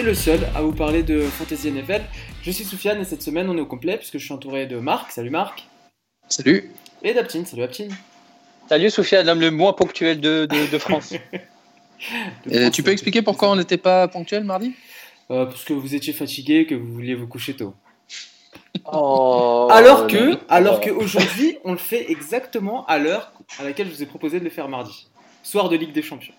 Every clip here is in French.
le seul à vous parler de Fantasy NFL. Je suis Soufiane et cette semaine on est au complet puisque je suis entouré de Marc. Salut Marc. Salut. Et d'Aptine. Salut Aptine. Salut Soufiane, l'homme le moins ponctuel de, de, de France. Et tu peux expliquer pourquoi on n'était pas ponctuel mardi? Euh, Parce que vous étiez fatigué, que vous vouliez vous coucher tôt. Oh, alors que, alors que aujourd'hui, on le fait exactement à l'heure à laquelle je vous ai proposé de le faire mardi, soir de Ligue des Champions.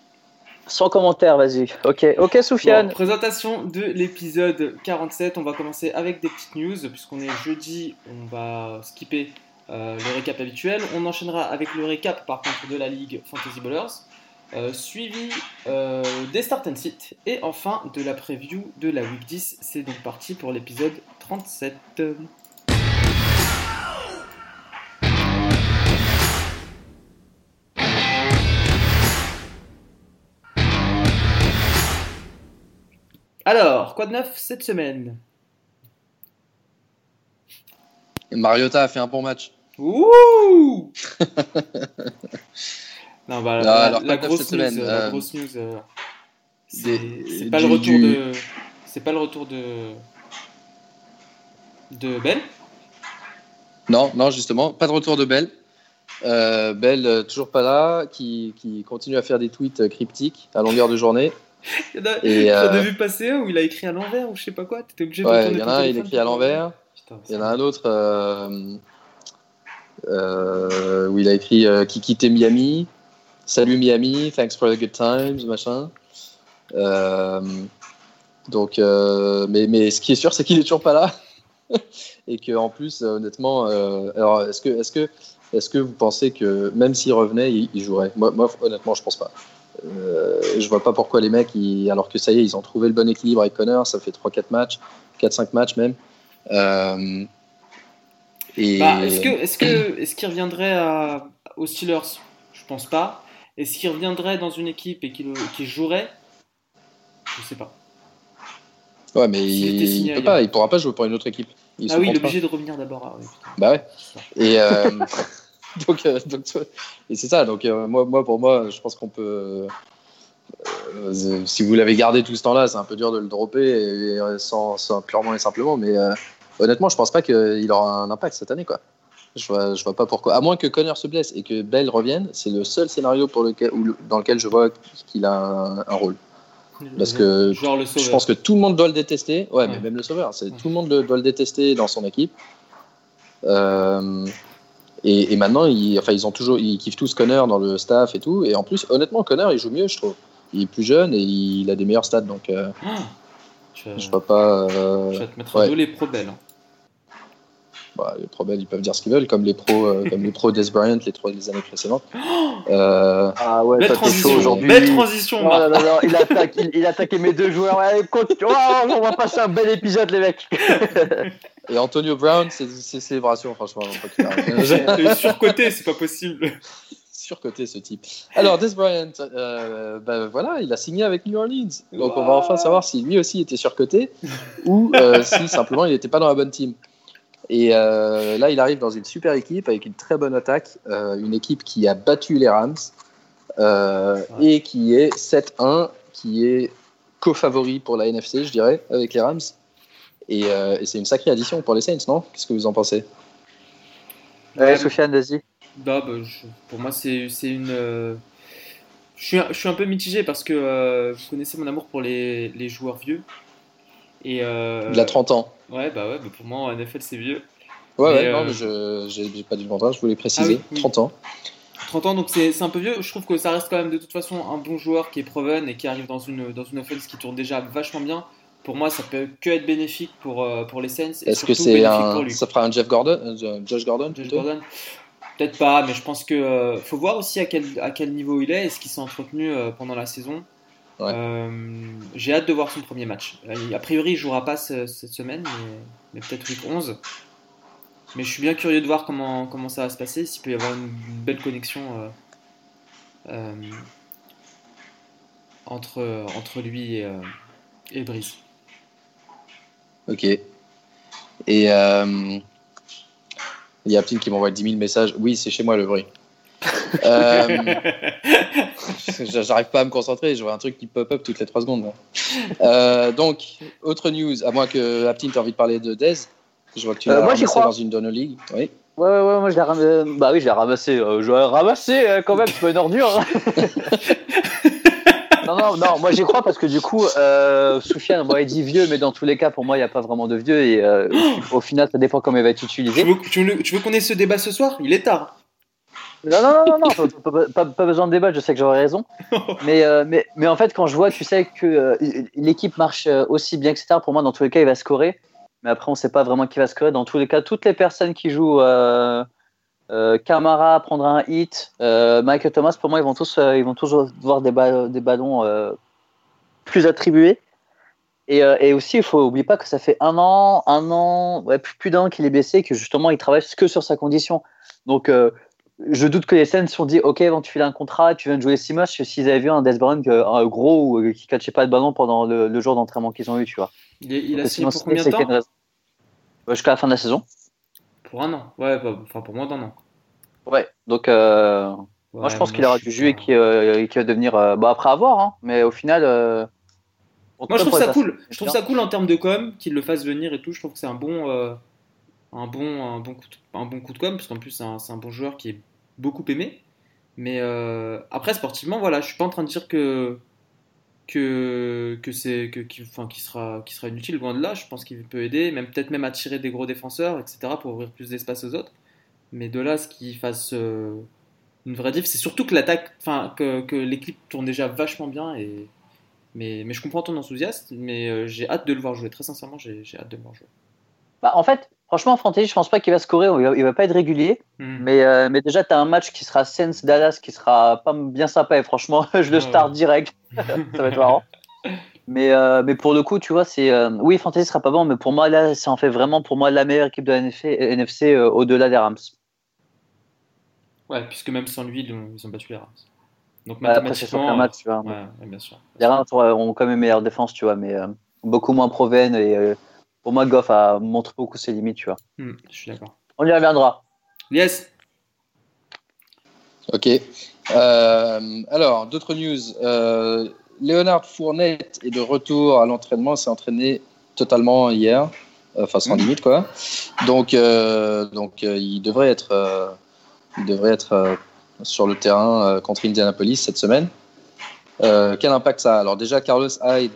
Sans commentaire, vas-y. Ok, ok Soufiane. Présentation de l'épisode 47. On va commencer avec des petites news puisqu'on est jeudi. On va skipper euh, le récap habituel. On enchaînera avec le récap par contre de la Ligue Fantasy Ballers. Euh, suivi euh, des start and sit et enfin de la preview de la week 10. C'est donc parti pour l'épisode 37. Alors, quoi de neuf cette semaine? Mariota a fait un bon match. Ouh Non, bah, Ah, la, alors, la neuf grosse news, semaine euh, la Euh, grosse news, euh, c'est pas le retour de, c'est pas le retour de de. Non, non, justement, pas de retour de Bell. Euh, Bell, euh, toujours pas là, qui, qui continue à faire des tweets euh, cryptiques à longueur de journée. Il y en a, Et, j'en ai euh, vu passer un où il a écrit à l'envers ou je sais pas quoi. T'étais obligé de Ouais, retourner il y en a un, il écrit à l'envers. Il y en a un autre euh, euh, où il a écrit euh, qui quittait Miami. Salut Miami, thanks for the good times, machin. Euh, donc, euh, mais, mais ce qui est sûr, c'est qu'il est toujours pas là. Et que en plus, honnêtement, euh, alors est-ce que, est-ce que, est-ce que vous pensez que même s'il revenait, il, il jouerait? Moi, moi, honnêtement, je pense pas. Euh, je vois pas pourquoi les mecs, ils- alors que ça y est, ils ont trouvé le bon équilibre avec Connor, ça fait 3-4 matchs, 4-5 matchs même. Euh, et Bah, est-ce que, est-ce que, est-ce qu'il reviendrait à- aux Steelers? Je pense pas. Est-ce qu'il reviendrait dans une équipe et qu'il jouerait? Je sais pas. Ouais, mais il, peut pas, il pourra pas jouer pour une autre équipe. Il ah oui, il est obligé de revenir d'abord. Ah, oui. Bah ouais. Et euh, donc, euh, donc, et c'est ça. Donc euh, moi, moi, pour moi, je pense qu'on peut. euh, si vous l'avez gardé tout ce temps-là, c'est un peu dur de le dropper et, et sans, sans- purement et simplement. Mais honnêtement, je pense pas qu'il aura un impact cette année, quoi. Je vois, je vois pas pourquoi. À moins que Connor se blesse et que Bell revienne, c'est le seul scénario pour lequel, où dans lequel je vois qu'il a un, un rôle. Parce que Genre le Je pense que tout le monde doit le détester. Ouais, mais même le sauveur, c'est Ouais. tout le monde le- doit le détester dans son équipe. Euh, et, et maintenant, ils, enfin, ils ont toujours, ils kiffent tous Connor dans le staff et tout. Et en plus, honnêtement, Connor, il joue mieux, je trouve. Il est plus jeune et il a des meilleurs stats, donc euh, Ah, je vois pas. euh, tu vas te mettre ouais. à dos les pro belles. hein. Bah, les pros, ils peuvent dire ce qu'ils veulent, comme les pros, euh, comme les pros Des Bryant les trois les années précédentes. Euh, Ah ouais, Belle transition. aujourd'hui. Belle transition. Oh il, attaque, il, il a attaqué mes deux joueurs. Allez, continue. Oh, on va passer un bel épisode, les mecs. et Antonio Brown, c'est c'est célébration, franchement. Surcoté, c'est pas possible. surcoté ce type. Alors, Des Bryant, euh, ben voilà, il a signé avec New Orleans. Donc, on va enfin savoir si lui aussi était surcoté ou euh, si simplement il n'était pas dans la bonne team. Et euh, là, il arrive dans une super équipe avec une très bonne attaque, euh, une équipe qui a battu les Rams euh, Ouais. et qui est 7-1, qui est co-favori pour la NFC, je dirais, avec les Rams. Et, euh, et c'est une sacrée addition pour les Saints, non? Qu'est-ce que vous en pensez? Ouais, Soufiane, vas-y. Bah, bah, pour moi, c'est c'est une. euh, Je suis, un- je suis un peu mitigé parce que euh, vous connaissez mon amour pour les, les joueurs vieux. Et, euh, Il a 30 ans. Ouais, bah ouais, bah pour moi, en NFL, c'est vieux. Ouais, Mais, ouais, non, euh, mais je j'ai pas dit le contraire, je voulais préciser. Ah oui, oui. 30 ans. 30 ans, donc c'est un peu vieux. Je trouve que ça reste quand même de toute façon un bon joueur qui est proven et qui arrive dans une, dans une offense qui tourne déjà vachement bien. Pour moi, ça peut que être bénéfique pour, euh, pour les Saints. et Est-ce que c'est un. Ça fera un Jeff Gordon euh, Josh Gordon Josh Gordon? Peut-être pas, mais je pense que euh, faut voir aussi à quel, à quel niveau il est. Est-ce qu'il s'est entretenu euh, pendant la saison Ouais. Euh, J'ai hâte de voir son premier match. Euh, A priori, il jouera pas ce- cette semaine, mais, mais peut-être week 11. Mais je suis bien curieux de voir comment, comment ça va se passer, s'il peut y avoir une belle connexion euh, euh, entre, entre lui et, et Brice. Ok. Et il y a Aptine qui m'envoie 10 000 messages. Oui, c'est chez moi le bruit. Euh, J'arrive pas à me concentrer, je vois un truc qui pop up toutes les 3 secondes. Euh, donc, autre news, à moins que Aptin t'aies envie de parler de Dez. Je vois que tu Euh, l'as moi, j'y ramassé crois. dans une Dono League. Oui. Ouais, ouais, ouais, moi je l'ai ramassé. Bah oui, je l'ai ramassé. Euh, je l'ai ramassé euh, quand même, c'est pas une ordure. hein. non, non, non, moi j'y crois parce que du coup, euh, Soufiane, bon, il dit vieux, mais dans tous les cas, pour moi, il n'y a pas vraiment de vieux et euh, au final, ça dépend comment il va être tu utilisé. tu veux- tu veux qu'on ait ce débat ce soir? Il est tard. Non, non, non, non, non, pas, pas- pas- pas besoin de débattre, je sais que j'aurais raison. Mais, euh, mais, mais en fait, quand je vois, tu sais que euh, l'équipe marche euh, aussi bien, etc., pour moi, dans tous les cas, il va scorer. Mais après, on ne sait pas vraiment qui va scorer. Dans tous les cas, toutes les personnes qui jouent euh, Camara prendra un hit, Michael Thomas, pour moi, ils vont tous, ils vont tous voir des, ba- des ballons plus attribués. Et, et aussi, il faut oublier pas que ça fait un an, un an, ouais, plus, plus d'un an qu'il est blessé, et que justement, il travaille que sur sa condition. Donc, je doute que les Saints se sont dit Ok, bon, tu files un contrat, tu viens de jouer six matchs. S'ils avaient vu un Des Brown euh, un gros ou euh, qui catchait pas de ballon pendant le, le jour d'entraînement qu'ils ont eu, tu vois. Il, a signé pour combien de temps? Jusqu'à la fin de la saison. Pour un an. Ouais, pas- enfin pour moins d'un an. Ouais, donc euh, moi je pense qu'il aura du jus et pas- qu'il euh, va devenir. euh, bah, après avoir, hein, mais au final. euh, Moi, je trouve ça cool. Je trouve ça cool en termes de com qu'il le fasse venir et tout. Je trouve que c'est un bon, euh, un bon, un bon coup de, un bon coup de com parce qu'en plus c'est un, un bon joueur qui est beaucoup aimé. Mais euh, après sportivement, voilà, je suis pas en train de dire que que que c'est que qu'il enfin, qu'il sera qui sera inutile loin de là. Je pense qu'il peut aider, même peut-être même attirer des gros défenseurs, etc. pour ouvrir plus d'espace aux autres. Mais de là, ce qu'il fasse euh, une vraie diff, c'est surtout que l'attaque, enfin que, que l'équipe tourne déjà vachement bien et mais, mais je comprends ton enthousiasme, mais euh, j'ai hâte de le voir jouer. Très sincèrement, j'ai j'ai hâte de le voir jouer. Bah, en fait, franchement, Fantasy, je pense pas qu'il va scorer, il va, il va pas être régulier. Hmm. Mais, euh, mais déjà, tu as un match qui sera Sens Dallas qui sera pas bien sympa et franchement, je le start direct. ça va être marrant. Mais, euh, mais pour le coup, tu vois, c'est. euh, oui, Fantasy sera pas bon, mais pour moi, là, ça en fait vraiment pour moi la meilleure équipe de la NFC, euh, au-delà des Rams. Ouais, puisque même sans lui, ils ont, battu les Rams. Donc Bah, après, c'est sur mathématiquement, un match, tu vois. ouais, ouais, bien sûr. Les Rams ont quand même meilleure défense, tu vois, mais beaucoup moins proven. Et pour moi, Goff a montré beaucoup ses limites, tu vois. Hmm, je suis d'accord. On y reviendra. Yes. Ok. Euh, alors, d'autres news. Euh, Léonard Fournette est de retour à l'entraînement, s'est entraîné totalement hier, enfin sans Mhm. limite quoi. Donc, euh, donc euh, il devrait être, euh, il devrait être euh, sur le terrain euh, contre Indianapolis cette semaine. Euh, quel impact ça a? Alors déjà, Carlos Hyde,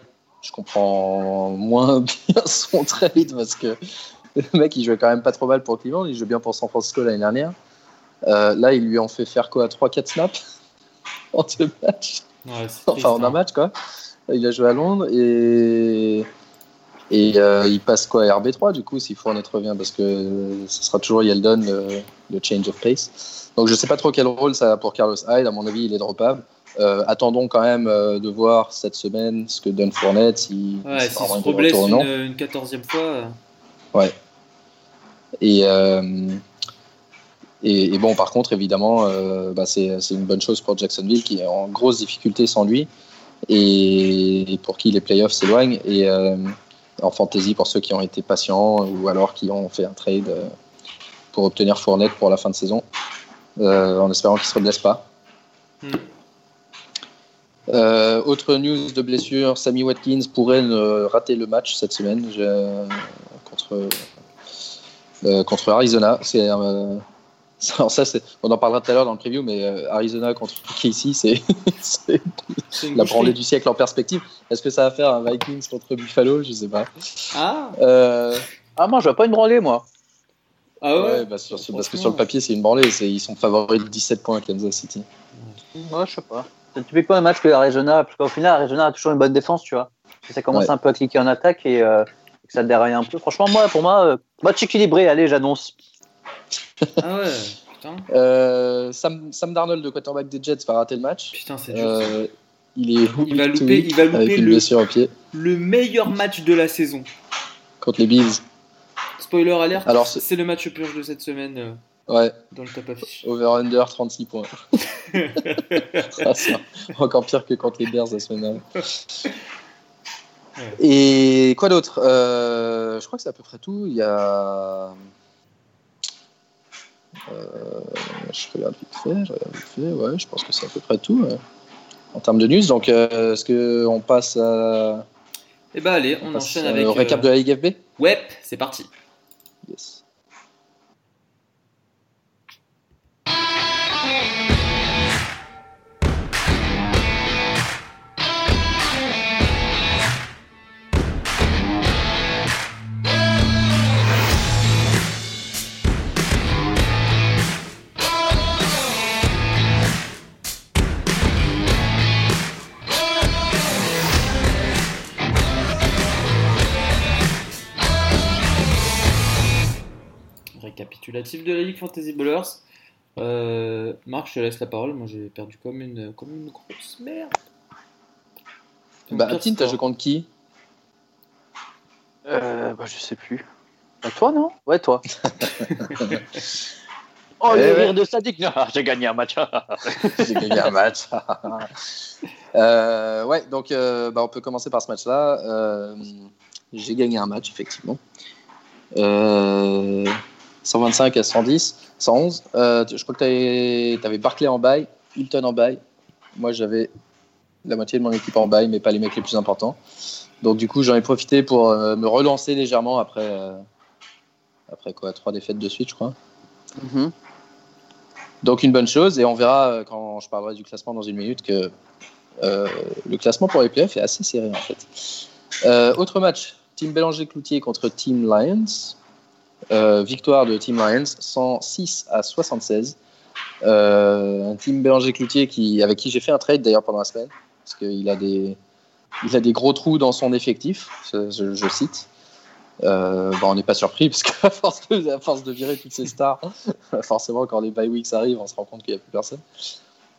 je comprends moins bien son trade parce que le mec il jouait quand même pas trop mal pour Cleveland, il joue bien pour San Francisco l'année dernière. Euh, là, ils lui ont fait faire quoi 3-4 snaps en deux matchs? Ouais, Enfin, en un hein. match, quoi. Il a joué à Londres et, et euh, il passe quoi RB3 du coup, s'il Fournette revient, parce que ce sera toujours Yeldon, le, le change of pace. Donc, je sais pas trop quel rôle ça a pour Carlos Hyde. À mon avis, il est droppable. Euh, attendons quand même euh, de voir cette semaine ce que donne Fournette, si Ouais, si se reblesse une, une quatorzième fois. euh, Et, euh, et, et bon, par contre, évidemment, bah, c'est une bonne chose pour Jacksonville qui est en grosse difficulté sans lui et, et pour qui les playoffs s'éloignent. Et en fantasy, pour ceux qui ont été patients ou alors qui ont fait un trade pour obtenir Fournette pour la fin de saison, en espérant qu'il ne se reblesse pas. Hmm. Euh, autre news de blessure, Sammy Watkins pourrait ne rater le match cette semaine contre, euh, contre Arizona. C'est, euh, ça, on en parlera tout à l'heure dans le preview, mais Arizona contre KC, c'est, la branlée du siècle en perspective. Est-ce que ça va faire un Vikings contre Buffalo? Je sais pas. Ah, Ah, moi, je vois pas une branlée, moi. ah ouais, ouais, bah, sur- parce que sur le papier, c'est une branlée. Ils sont favoris de 17 points à Kansas City. Ouais, je sais pas. C'est typiquement un match que Arizona, parce qu'au final, Arizona a toujours une bonne défense, tu vois. Ça commence Ouais. un peu à cliquer en attaque et euh, que ça déraille un peu. Franchement, moi, pour moi, euh, match équilibré, allez, j'annonce. Ah ouais, putain, Euh, Sam, Sam Darnold, le quarterback des Jets, va rater le match. putain, c'est dur. Euh, il est Il va louper- il va louper avec une le- blessure au pied Le meilleur match de la saison. contre les Bills. Spoiler alert, Alors, c'est- c'est le match purge de cette semaine euh, Ouais, dans le top affiche. over-under 36 points. Ah, encore pire que contre les Bears la semaine dernière. Ouais. Et quoi d'autre? Euh, Je crois que c'est à peu près tout. Il y a. je regarde vite fait, je regarde vite fait, ouais, je pense que c'est à peu près tout en termes de news. Donc, est-ce qu'on passe à. Eh ben allez, on, enchaîne avec. Le récap de la Ligue FB Ouais, c'est parti. Yes. De la Ligue Fantasy Bowlers. Euh, Marc, je te laisse la parole. Moi, j'ai perdu comme une, comme une grosse merde. bah, Atine, t'as joué contre qui? Euh, bah, Je sais plus. Bah, toi, non? Ouais, toi. oh, le eh rire de Sadik J'ai gagné un match. j'ai gagné un match. euh, ouais, donc euh, bah, on peut commencer par ce match-là. Euh, j'ai gagné un match, effectivement. Euh, 125 à 110, 111. Euh, je crois que tu avais, Barclay en bail, Hilton en bail. Moi, j'avais la moitié de mon équipe en bail, mais pas les mecs les plus importants. Donc, du coup, j'en ai profité pour euh, me relancer légèrement après, euh, après quoi, trois défaites de suite, je crois. Mhm. Donc, une bonne chose. Et on verra quand je parlerai du classement dans une minute que le classement pour les playoffs est assez serré, en fait. autre match Team Bélanger-Cloutier contre Team Lions. Euh, victoire de Team Lions, 106 à 76. Euh, un Team Bélanger-Cloutier qui, avec qui j'ai fait un trade d'ailleurs pendant la semaine, parce qu'il a des, il a des gros trous dans son effectif, je, cite. Euh, on n'est pas surpris parce qu'à force, de, force de virer toutes ces stars, forcément quand les bye weeks arrivent, on se rend compte qu'il n'y a plus personne.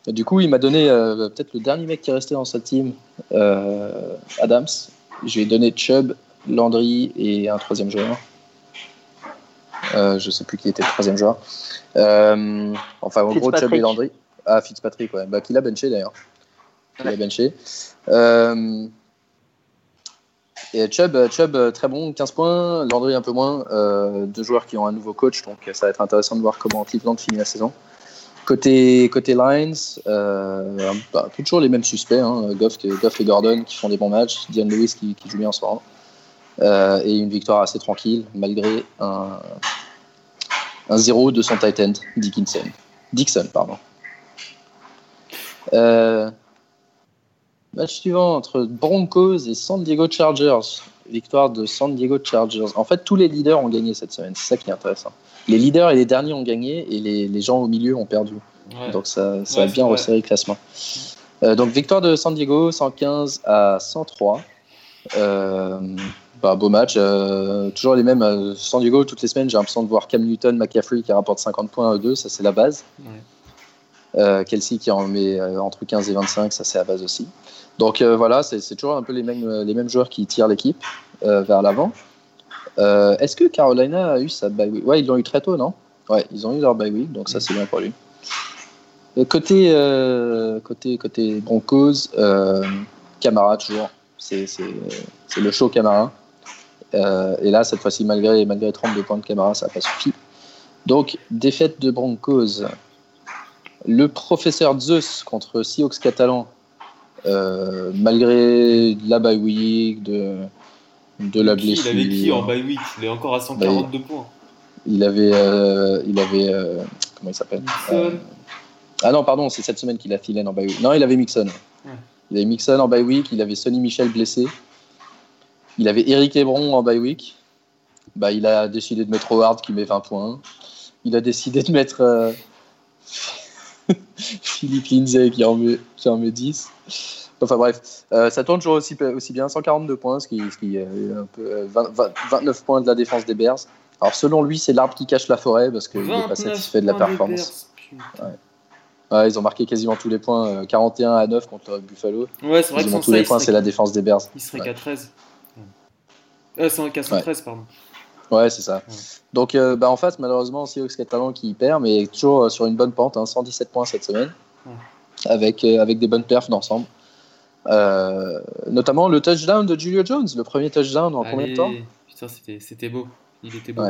du coup, il m'a donné peut-être le dernier mec qui est resté dans sa team, Adams. Je donné Chubb, Landry et un troisième joueur. Euh, je sais plus qui était le troisième joueur. Euh, enfin, en gros, Chubb et Landry. Ah, Fitzpatrick, ouais. Bah, qui l'a benché d'ailleurs. Qui l'a benché. Euh, et Chubb, Chubb, très bon, 15 points. Landry, un peu moins. deux joueurs qui ont un nouveau coach, donc ça va être intéressant de voir comment Cleveland finit la saison. Côté, côté Lions, bah, toujours les mêmes suspects. Hein. Goff, Goff, et Gordon qui font des bons matchs. Dion Lewis qui, qui joue bien en ce moment. Euh, et une victoire assez tranquille malgré un, un 0 de son tight end, Dickinson. Dixon. Pardon. Euh, match suivant entre Broncos et San Diego Chargers. Victoire de San Diego Chargers. En fait, tous les leaders ont gagné cette semaine. C'est ça qui est intéressant. Les leaders et les derniers ont gagné et les, les gens au milieu ont perdu. Donc ça, ça va bien resserrer le classement. Euh, donc victoire de San Diego, 115 à 103. Euh, bah, beau match. Euh, toujours les mêmes. Euh, San Diego, toutes les semaines, j'ai l'impression de voir Cam Newton, McCaffrey qui rapporte 50 points à 2, ça c'est la base. Euh, Kelsey qui en met entre 15 et 25, ça c'est la base aussi. Donc voilà, c'est toujours un peu les mêmes, les mêmes joueurs qui tirent l'équipe vers l'avant. Est-ce que Carolina a eu sa bye week? Ouais, ils l'ont eu très tôt, non? Ouais, ils ont eu leur bye week, donc ça c'est bien pour lui. côté, côté, côté Broncos, Camara toujours. C'est le show Camara. Euh, et là, cette fois-ci, malgré, malgré 32 points de caméra, ça n'a pas suffi. Donc, défaite de Broncos. Le professeur Zeus contre Seahawks catalan, euh, malgré la bye week, de, de la blessure. Il avait qui en bye week? Il est encore à 142 points. Il avait. Euh, il avait comment il s'appelle? Ah non, pardon, c'est cette semaine qu'il a filé en bye week. Non, il avait Mixon. Il avait Mixon en bye week, il avait Sonny Michel blessé. Il avait Eric Ebron en bye week. Bah, il a décidé de mettre Howard qui met 20 points. Il a décidé de mettre euh, Philippe Lindsay qui en, met, qui en met 10. Enfin bref, euh, ça tourne toujours aussi, aussi bien, 142 points, ce qui, ce qui est un peu 29 euh, points de la défense des Bears. Alors selon lui, c'est l'arbre qui cache la forêt parce qu'il n'est pas satisfait de la performance. Ouais. ils ont marqué quasiment tous les points, 41 à 9 contre Buffalo. Ouais, c'est vrai que tous les points, c'est la défense des Bears. Il serait qu'à 13. Euh, c'est en 413, pardon. Ouais, c'est ça. Donc, euh, bah, en face, malheureusement, Seahawks Catalan qui perd, mais toujours euh, sur une bonne pente, 117 hein, points cette semaine, avec, avec des bonnes perfs d'ensemble. notamment le touchdown de Julio Jones, le premier touchdown en combien de temps? Putain, c'était beau. Il était beau.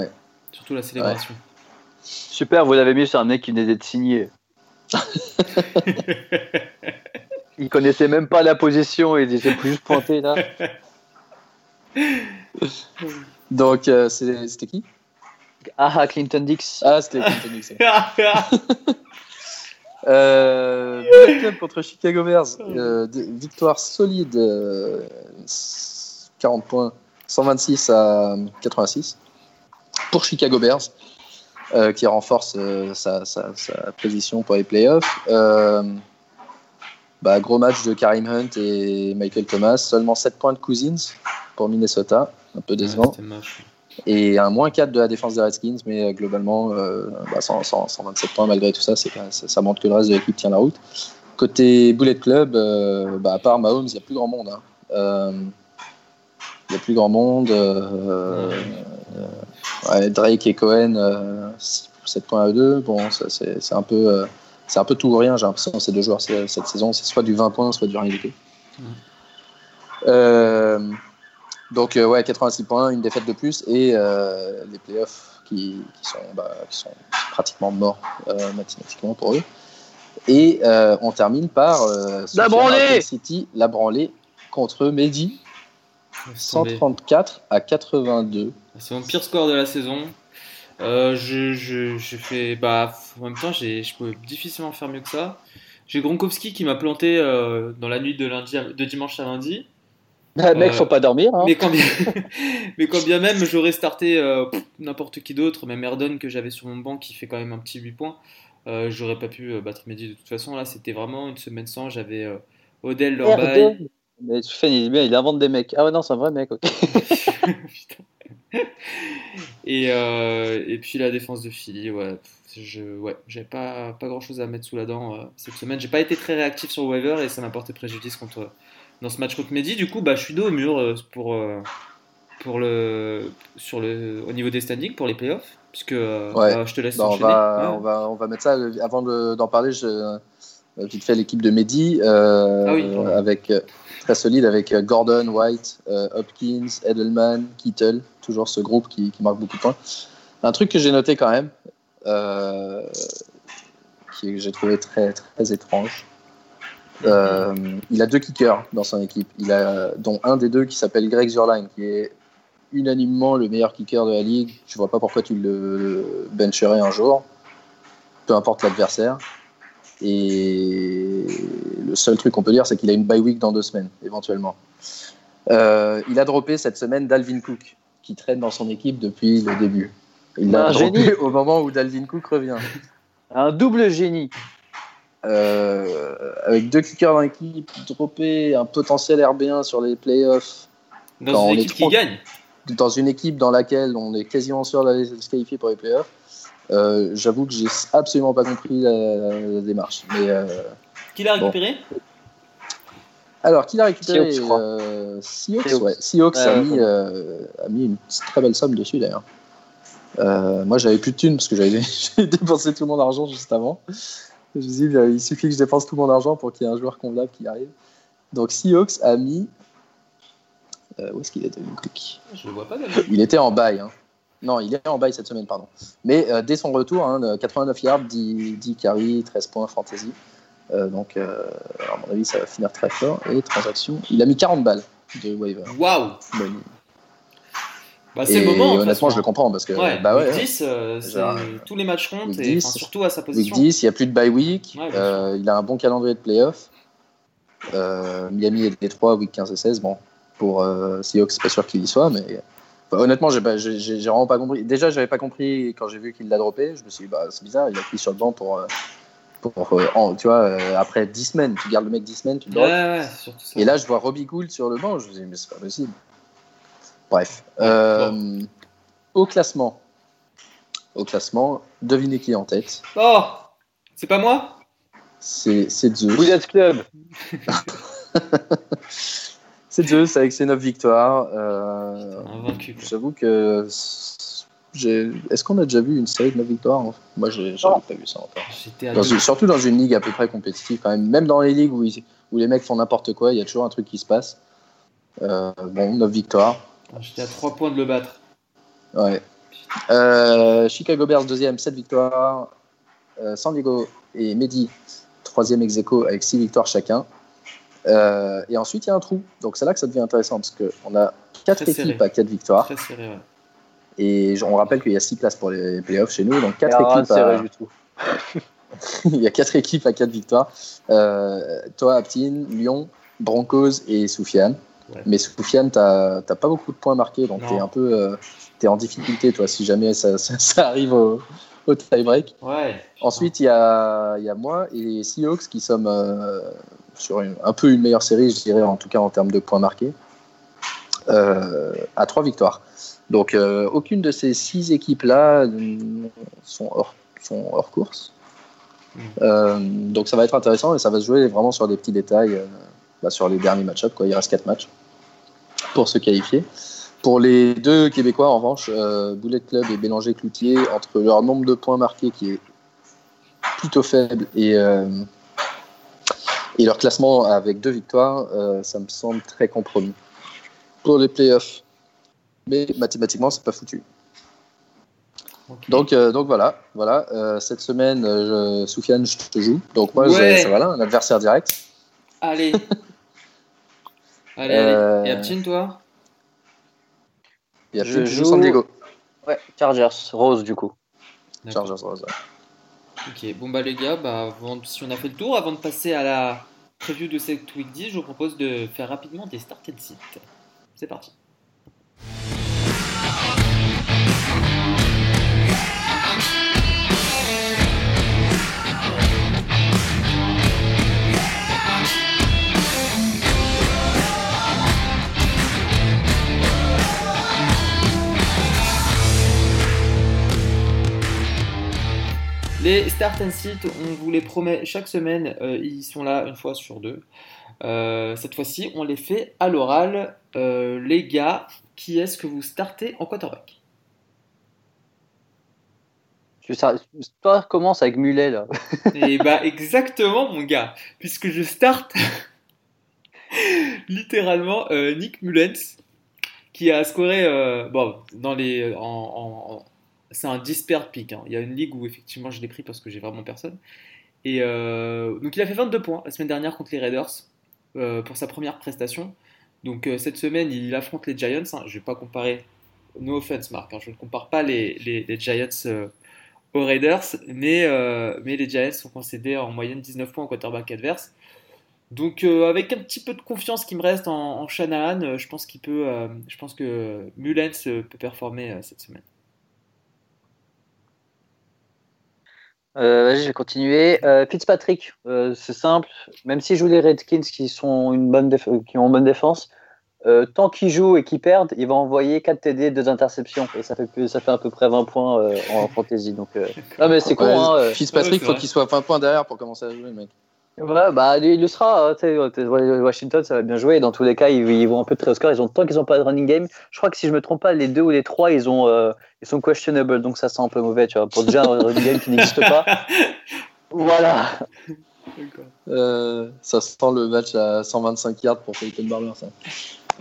Surtout la célébration. Super, vous l'avez mis sur un mec qui venait d'être signé. il connaissait même pas la position et il était plus juste pointé là. Donc, euh, c'était qui? Ah, Clinton Dix. Ah, c'était Clinton Dix. Euh, Club contre Chicago Bears. Euh, victoire solide. euh, 40 points. 126 à 86. Pour Chicago Bears. euh, qui renforce euh, sa, sa- sa position pour les playoffs. Euh, bah, gros match de Karim Hunt et Michael Thomas. Seulement 7 points de Cousins pour Minnesota. Un peu décevant. Moche. Et un moins 4 de la défense des Redskins, mais euh, globalement, euh, bah, 100 100 127 points malgré tout ça, c'est ça, ça montre que le reste de l'équipe tient la route. Côté Bullet Club, euh, bah, à part Mahomes, il n'y a plus grand monde. hein. Il n'y a plus grand monde. ouais, Drake et Cohen, euh, 7 points à 2. Bon, ça, c'est c'est un, peu, c'est un peu tout ou rien, j'ai l'impression, ces deux joueurs cette saison. C'est soit du 20 points, soit du rien du tout. Euh, donc, euh, ouais, 86 points, une défaite de plus et euh, les playoffs qui, qui, sont, bah, qui sont pratiquement morts euh, mathématiquement pour eux. Et euh, on termine par euh, Sofiane branlée City, la branlée contre Mehdi, Laisse tomber. 134 à 82. C'est mon pire score de la saison. Euh, je, je, je fais. Bah, en même temps, j'ai- je pouvais difficilement faire mieux que ça. J'ai Gronkowski qui m'a planté euh, dans la nuit de, lundi à- de dimanche à lundi. Ah, mec, faut pas dormir. Hein. Mais, quand bien, mais quand bien même, j'aurais starté euh, n'importe qui d'autre, même Erdon que j'avais sur mon banc qui fait quand même un petit 8 points. Euh, j'aurais pas pu euh, battre Mehdi de toute façon. Là, c'était vraiment une semaine sans. J'avais Odell, Lorbaï. Erdon. Mais Soufiane, il est bien, il invente des mecs. Ah ouais, non, c'est un vrai mec. ok. Putain. et, euh, et puis la défense de Philly, ouais, je, ouais, j'avais pas, pas grand chose à mettre sous la dent euh, cette semaine. J'ai pas été très réactif sur Weaver et ça m'a porté préjudice contre, dans ce match contre Mehdi. Du coup, bah, je suis dos au mur euh, pour, euh, pour le, sur le, au niveau des standings pour les playoffs. Puisque euh, Ouais. bah, je te laisse Bah, on, va, Ouais. on, va, on va mettre ça. Avant de- d'en parler, je, vite fait l'équipe de Mehdi, euh, Ah oui, avec, très solide avec Gordon, White, euh, Hopkins, Edelman, Kittle, toujours ce groupe qui, qui marque beaucoup de points. Un truc que j'ai noté quand même, euh, qui que j'ai trouvé très, très étrange. Euh, il a deux kickers dans son équipe, il a, dont un des deux qui s'appelle Greg Zurline, qui est unanimement le meilleur kicker de la ligue. Je vois pas pourquoi tu le bencherais un jour, peu importe l'adversaire. Et le seul truc qu'on peut dire, c'est qu'il a une bye week dans deux semaines, éventuellement. Euh, il a droppé cette semaine Dalvin Cook, qui traîne dans son équipe depuis le début. Il l'a Un droppé génie. au moment où Dalvin Cook revient. Un double génie. Euh, avec deux kickers dans l'équipe, dropper un potentiel RB1 sur les playoffs Dans Quand on une est équipe trop- qui gagne. dans une équipe dans laquelle on est quasiment sûr d'aller se qualifier pour les playoffs, euh, j'avoue que j'ai absolument pas compris la, la démarche. Mais euh, Qui l'a Bon. récupéré? Alors, qui l'a récupéré? Seahawks, euh, Seahawks, Seahawks. ouais. Seahawks Ouais, a, mis, euh, a mis une très belle somme dessus d'ailleurs. Euh, moi, j'avais plus de thunes parce que j'avais j'avais dépensé tout mon argent juste avant. Je me suis dit, il suffit que je dépense tout mon argent pour qu'il y ait un joueur convenable qui arrive. Donc, Seahawks a mis. euh, où est-ce qu'il était, Cook Je le vois pas. Il était en bail. hein. Non, il est en bail cette semaine, pardon. Mais euh, dès son retour, hein, de 89 yards, 10, 10 carries, 13 points fantasy. Euh, donc, à mon avis, ça va finir très fort. Et transaction, il a mis 40 balles de waiver. Waouh Bonne. Bah, C'est le moment. honnêtement, façon. je le comprends parce que Ouais, bah ouais, week 10, euh, c'est- Genre, tous les matchs comptent, week et 10, enfin, surtout à sa week position. 10, il n'y a plus de bye week. Ouais, Euh, il a un bon calendrier de playoff. Euh, Miami et Détroit, week 15 et 16. Bon, pour euh, Seahawks, c'est pas sûr qu'il y soit, mais bah, honnêtement, j'ai vraiment pas compris. Déjà, j'avais pas compris quand j'ai vu qu'il l'a droppé. Je me suis dit, bah, c'est bizarre, il a pris sur le banc pour. euh, pour euh, en- tu vois, euh, après 10 semaines, tu gardes le mec 10 semaines, tu le Ouais, drops. ouais, ça. Et là, je vois Robbie Gould sur le banc. Je me dis, mais c'est pas possible. Bref. Euh, Au classement. Au classement, devinez qui est en tête. Oh C'est pas moi? C'est c'est Zeus. Bullet Club. C'est Zeus avec ses 9 victoires. Euh. J'avoue que. Est-ce qu'on a déjà vu une série de 9 victoires? Moi, j'ai pas vu ça encore. Dans une- surtout dans une ligue à peu près compétitive, quand même. Même dans les ligues où, ils- où les mecs font n'importe quoi, il y a toujours un truc qui se passe. Euh, bon, 9 victoires. J'étais à 3 points de le battre. Ouais. Euh, Chicago Bears, deuxième, 7 victoires. Euh, San Diego et Mehdi, troisième ex aequo avec 6 victoires chacun. Euh, et ensuite, il y a un trou. Donc c'est là que ça devient intéressant parce qu'on a 4 Très équipes serré. à 4 victoires. Très serré, ouais. Et on rappelle qu'il y a 6 places pour les playoffs chez nous. Donc 4 Alors, équipes, c'est à... vrai du tout. il y a 4 équipes à 4 victoires. Euh, toi, Aptine, Lyon, Broncos et Soufiane. Ouais. Mais Soufiane, t'as t'as pas beaucoup de points marqués, donc Non. t'es un peu euh, en difficulté, toi, si jamais ça, ça- ça arrive au, au tie-break. Ouais. Ensuite, il y a, y a moi et les Seahawks qui sommes euh, sur une- un peu une meilleure série, je dirais, en tout cas en termes de points marqués, euh, à trois victoires. Donc, euh, aucune de ces six équipes-là sont hors, sont hors course. Mm. Euh, donc, ça va être intéressant et ça va se jouer vraiment sur des petits détails, euh, bah, sur les derniers match-ups. Il reste quatre matchs pour se qualifier. Pour les deux Québécois, en revanche, euh, Bullet Club et Bélanger Cloutier, entre leur nombre de points marqués qui est plutôt faible et, euh, et leur classement avec deux victoires, euh, ça me semble très compromis. Pour les playoffs, mais mathématiquement, c'est pas foutu. Donc, euh, donc voilà, voilà. Euh, cette semaine, euh, je, Soufiane, je te joue. Donc moi, Ouais. j'ai- voilà, un adversaire direct. Allez. allez, Euh, allez. Et Aptine, toi Il y a Je joue- San Diego. Ouais, Chargers, Rose du coup. Chargers Rose. ouais. Ok, bon bah les gars, bah, avant- si on a fait le tour, avant de passer à la preview de cette week 10, je vous propose de faire rapidement des start and sit. C'est parti. Les start and sit, on vous les promet chaque semaine, euh, ils sont là une fois sur deux. Euh, cette fois-ci, on les fait à l'oral. Euh, les gars, qui est-ce que vous startez en quarterback? Toi, commence avec Mulet là. Et bah exactement mon gars, puisque je starte littéralement Nick Mullens, qui a scoré bon dans les en, en- en- c'est un disparate pick. hein. Il y a une ligue où effectivement je l'ai pris parce que j'ai vraiment personne. Et euh, donc il a fait 22 points la semaine dernière contre les Raiders euh, pour sa première prestation. Donc euh, cette semaine il affronte les Giants. hein. Je vais pas comparer, no offense Marc, hein. je ne compare pas les, Giants aux Raiders, mais, mais les Giants ont concédé en moyenne 19 points au quarterback adverse. Donc avec un petit peu de confiance qui me reste en, en Shanahan, je pense qu'il peut, je pense que Mullens peut performer cette semaine. Euh, Vas-y, je vais continuer. Euh, Fitzpatrick, euh, c'est simple. Même s'ils jouent les Redskins qui, sont une bonne qui ont une bonne défense, euh, tant qu'ils jouent et qu'ils perdent, il va envoyer 4 TD, 2 interceptions. Et ça fait, plus- ça fait à peu près 20 points euh, en fantasy. Donc, euh, Non, mais c'est con. Ouais, hein, euh. Fitzpatrick, Ouais, faut qu'il soit 20 points derrière pour commencer à jouer, le mec. Ouais, bah, il le sera. hein, Washington, ça va bien jouer. Dans tous les cas, ils, ils vont un peu très au score. Ils ont, tant qu'ils n'ont pas de running game, je crois que si je me trompe pas, les deux ou les trois, ils, ont, euh, ils sont questionable. Donc ça sent un peu mauvais, tu vois. Pour déjà un running game qui n'existe pas. Voilà. Euh, ça sent le match à 125 yards pour Peyton Barber, ça.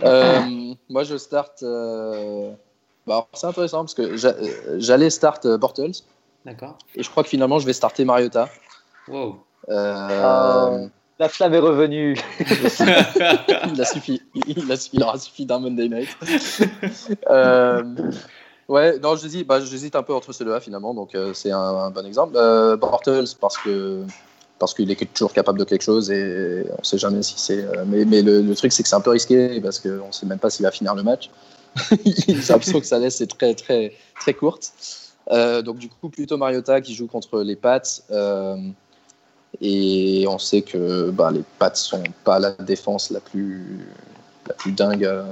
Euh, moi, je start. euh, bah, c'est intéressant parce que j'a- j'allais start Bortles D'accord. et je crois que finalement, je vais starter Mariota. Wow. Euh. La flamme est revenue. il, a suffi, il, a suffi- il aura suffi d'un Monday night. Euh, ouais, non, j'hésite, bah, j'hésite un peu entre ces deux-là finalement, donc euh, c'est un, un bon exemple. Euh, Bortles, parce que parce qu'il est toujours capable de quelque chose et on sait jamais si c'est. euh, mais mais le, le truc, c'est que c'est un peu risqué parce qu'on sait même pas s'il va finir le match. L'option que ça laisse est très très très courte. Euh, donc du coup, plutôt Mariota qui joue contre les Pats. Euh, et on sait que bah, les Pats sont pas la défense la plus, la plus dingue euh,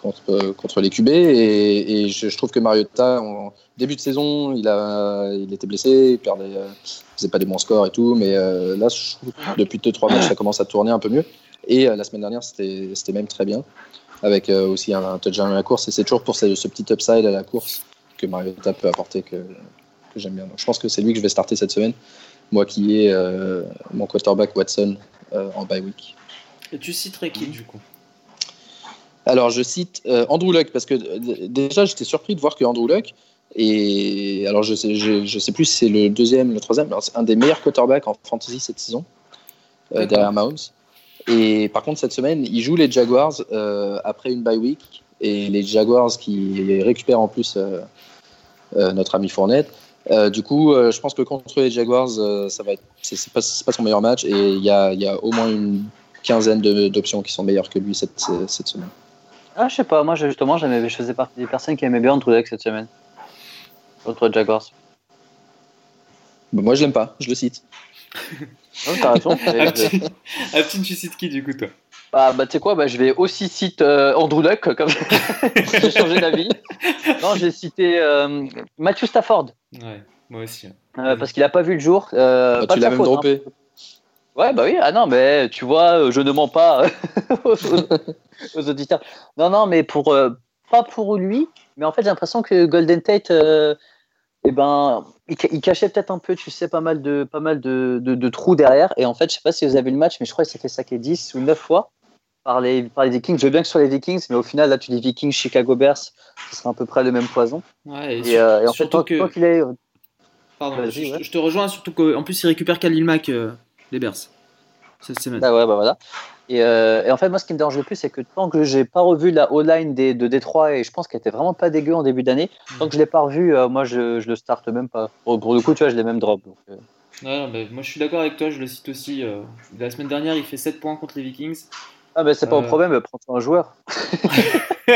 contre, contre les QB. Et, je, trouve que Mariota, en début de saison, il, a, il était blessé, il perdait, euh, faisait pas des bons scores et tout. Mais euh, là, depuis 2-3 matchs, ça commence à tourner un peu mieux. Et euh, la semaine dernière, c'était même très bien. Avec euh, aussi un, un touchdown à la course. Et c'est toujours pour ce, ce petit upside à la course que Mariota peut apporter que, que j'aime bien. Donc, je pense que c'est lui que je vais starter cette semaine moi qui ai euh, mon quarterback Watson euh, en bye week. Et tu citerais qui du coup Alors je cite euh, Andrew Luck parce que déjà j'étais surpris de voir que Andrew Luck Et alors, je sais, je, je sais plus si c'est le deuxième, le troisième, alors c'est un des meilleurs quarterbacks en fantasy cette saison, euh, derrière Mahomes. Et par contre, cette semaine, il joue les Jaguars euh, après une bye week. Et les Jaguars qui récupèrent en plus euh, euh, notre ami Fournette. Euh, du coup, euh, je pense que contre les Jaguars, euh, ça va être, c'est, pas, son meilleur match. Et il y a, il y a au moins une quinzaine d'options qui sont meilleures que lui cette, cette semaine. Ah, je sais pas, moi justement, j'aimais- je faisais partie des personnes qui aimaient bien Andrew Luck cette semaine. Contre Jaguars. Bon, moi, je l'aime pas, je le cite. Non, t'as raison. Aptine, tu cites qui du coup toi? Bah, bah tu sais quoi, bah, je vais aussi citer euh, Andrew Luck, comme j'ai changé d'avis. Non, j'ai cité euh, Matthew Stafford, Ouais, moi aussi. hein. euh, parce qu'il a pas vu le jour. Euh, Bah, pas tu l'as même faute, droppé. hein. Ouais, bah oui, ah non, mais tu vois, je ne mens pas aux, aux auditeurs. Non, non, mais pour, euh, pas pour lui, mais en fait, j'ai l'impression que Golden Tate, euh, eh ben, il, ca- il cachait peut-être un peu, tu sais, pas mal de, pas mal de, de, de trous derrière. Et en fait, je sais pas si vous avez vu le match, mais je crois qu'il s'est fait saquer 10 ou 9 fois par les, par les Vikings. Je veux bien que ce soit les Vikings, mais au final, là, tu dis Vikings, Chicago Bears, ce serait à peu près le même poison. Ouais, et, Et, euh, et en fait, tant, qu'il est. Pardon, Vas-y, je, ouais. je te rejoins surtout qu'en plus il récupère Khalil Mack, euh, les Bears, cette semaine. Ah ouais, bah voilà. Et, euh, et en fait, moi, ce qui me dérange le plus, c'est que tant que j'ai pas revu la O-line de Détroit, et je pense qu'elle était vraiment pas dégueu en début d'année, tant que je l'ai pas revu, euh, moi, je, je le starte même pas. Pour, pour le coup, tu vois, je l'ai même drop. donc, euh. Ouais, non, bah, moi je suis d'accord avec toi, je le cite aussi. euh, la semaine dernière, il fait 7 points contre les Vikings. Ah, bah, c'est pas Euh. un problème, prends un joueur.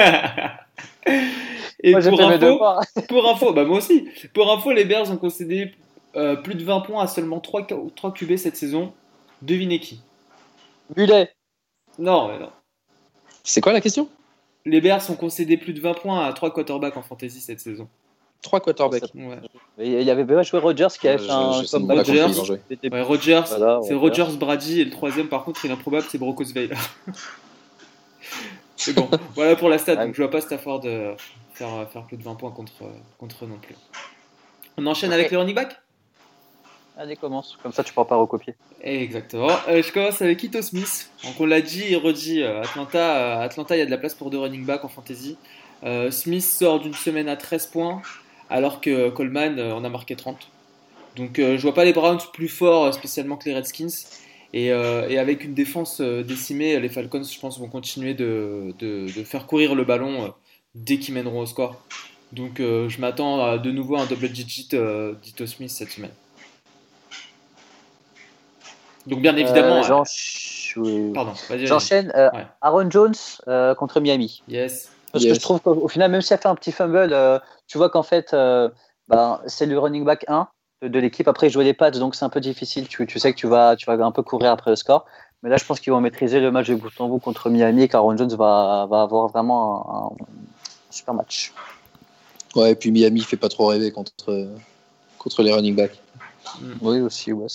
Et moi, pour info, pour info, bah moi aussi. Pour info, les Bears ont concédé euh, plus de 20 points à seulement 3, 3 QB cette saison. Devinez qui? Mulet. Non, mais non. C'est quoi la question? Les Bears ont concédé plus de 20 points à 3 quarterbacks en fantasy cette saison. Trois quarterbacks. Ouais, Il y avait joué Rogers qui avait Je- fait un sais même comeback Rodgers. Ouais, Rodgers, Voilà, c'est Rodgers. Rodgers, Brady et le troisième par contre il est improbable c'est Brock Osweiler. c'est bon, voilà pour la stat, Ouais. donc je vois pas Stafford euh, faire, euh, faire plus de 20 points contre, euh, contre eux non plus. On enchaîne avec les running backs? Allez, commence. Comme ça, tu pourras pas recopier. Exactement. Euh, je commence avec Ito Smith. Donc on l'a dit et redit, euh, Atlanta, euh, Atlanta, il y a de la place pour deux running backs en fantasy. Euh, Smith sort d'une semaine à 13 points, alors que Coleman euh, en a marqué 30. Donc euh, je vois pas les Browns plus forts, euh, spécialement que les Redskins. Et, euh, et avec une défense décimée, les Falcons, je pense, vont continuer de, de- de faire courir le ballon dès qu'ils mèneront au score. Donc euh, je m'attends à de nouveau à un double digit euh, d'Ito Smith cette semaine. Donc bien évidemment... J'enchaîne. Ouais. Aaron Jones contre Miami. Yes. Parce Yes. que je trouve qu'au au final, même s'il a fait un petit fumble, euh, tu vois qu'en fait, euh, ben, c'est le running back 1 de, de l'équipe. Après, il jouait les pads, donc c'est un peu difficile. Tu, tu sais que tu vas, tu vas un peu courir après le score. Mais là, je pense qu'ils vont maîtriser le match de bout en bout contre Miami et qu'Aaron Jones va, va avoir vraiment un, un super match. Ouais, et puis Miami fait pas trop rêver contre, contre les running backs. Oui, aussi. Ouais,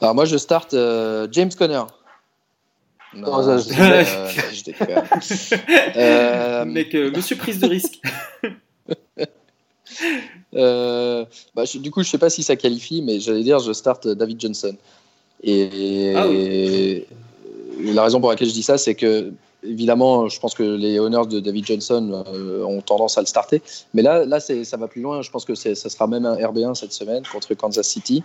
Alors moi, je starte euh, James Conner. Non, ça, je déconne, je déconne. Euh, Mec, euh, monsieur prise de risque. Euh, bah, je- du coup, je sais pas si ça qualifie, mais j'allais dire, je starte David Johnson. Et, Ah et la raison pour laquelle je dis ça, c'est que évidemment, je pense que les owners de David Johnson euh, ont tendance à le starter. Mais là, là, ça va plus loin. Je pense que ça sera même un RB1 cette semaine contre Kansas City.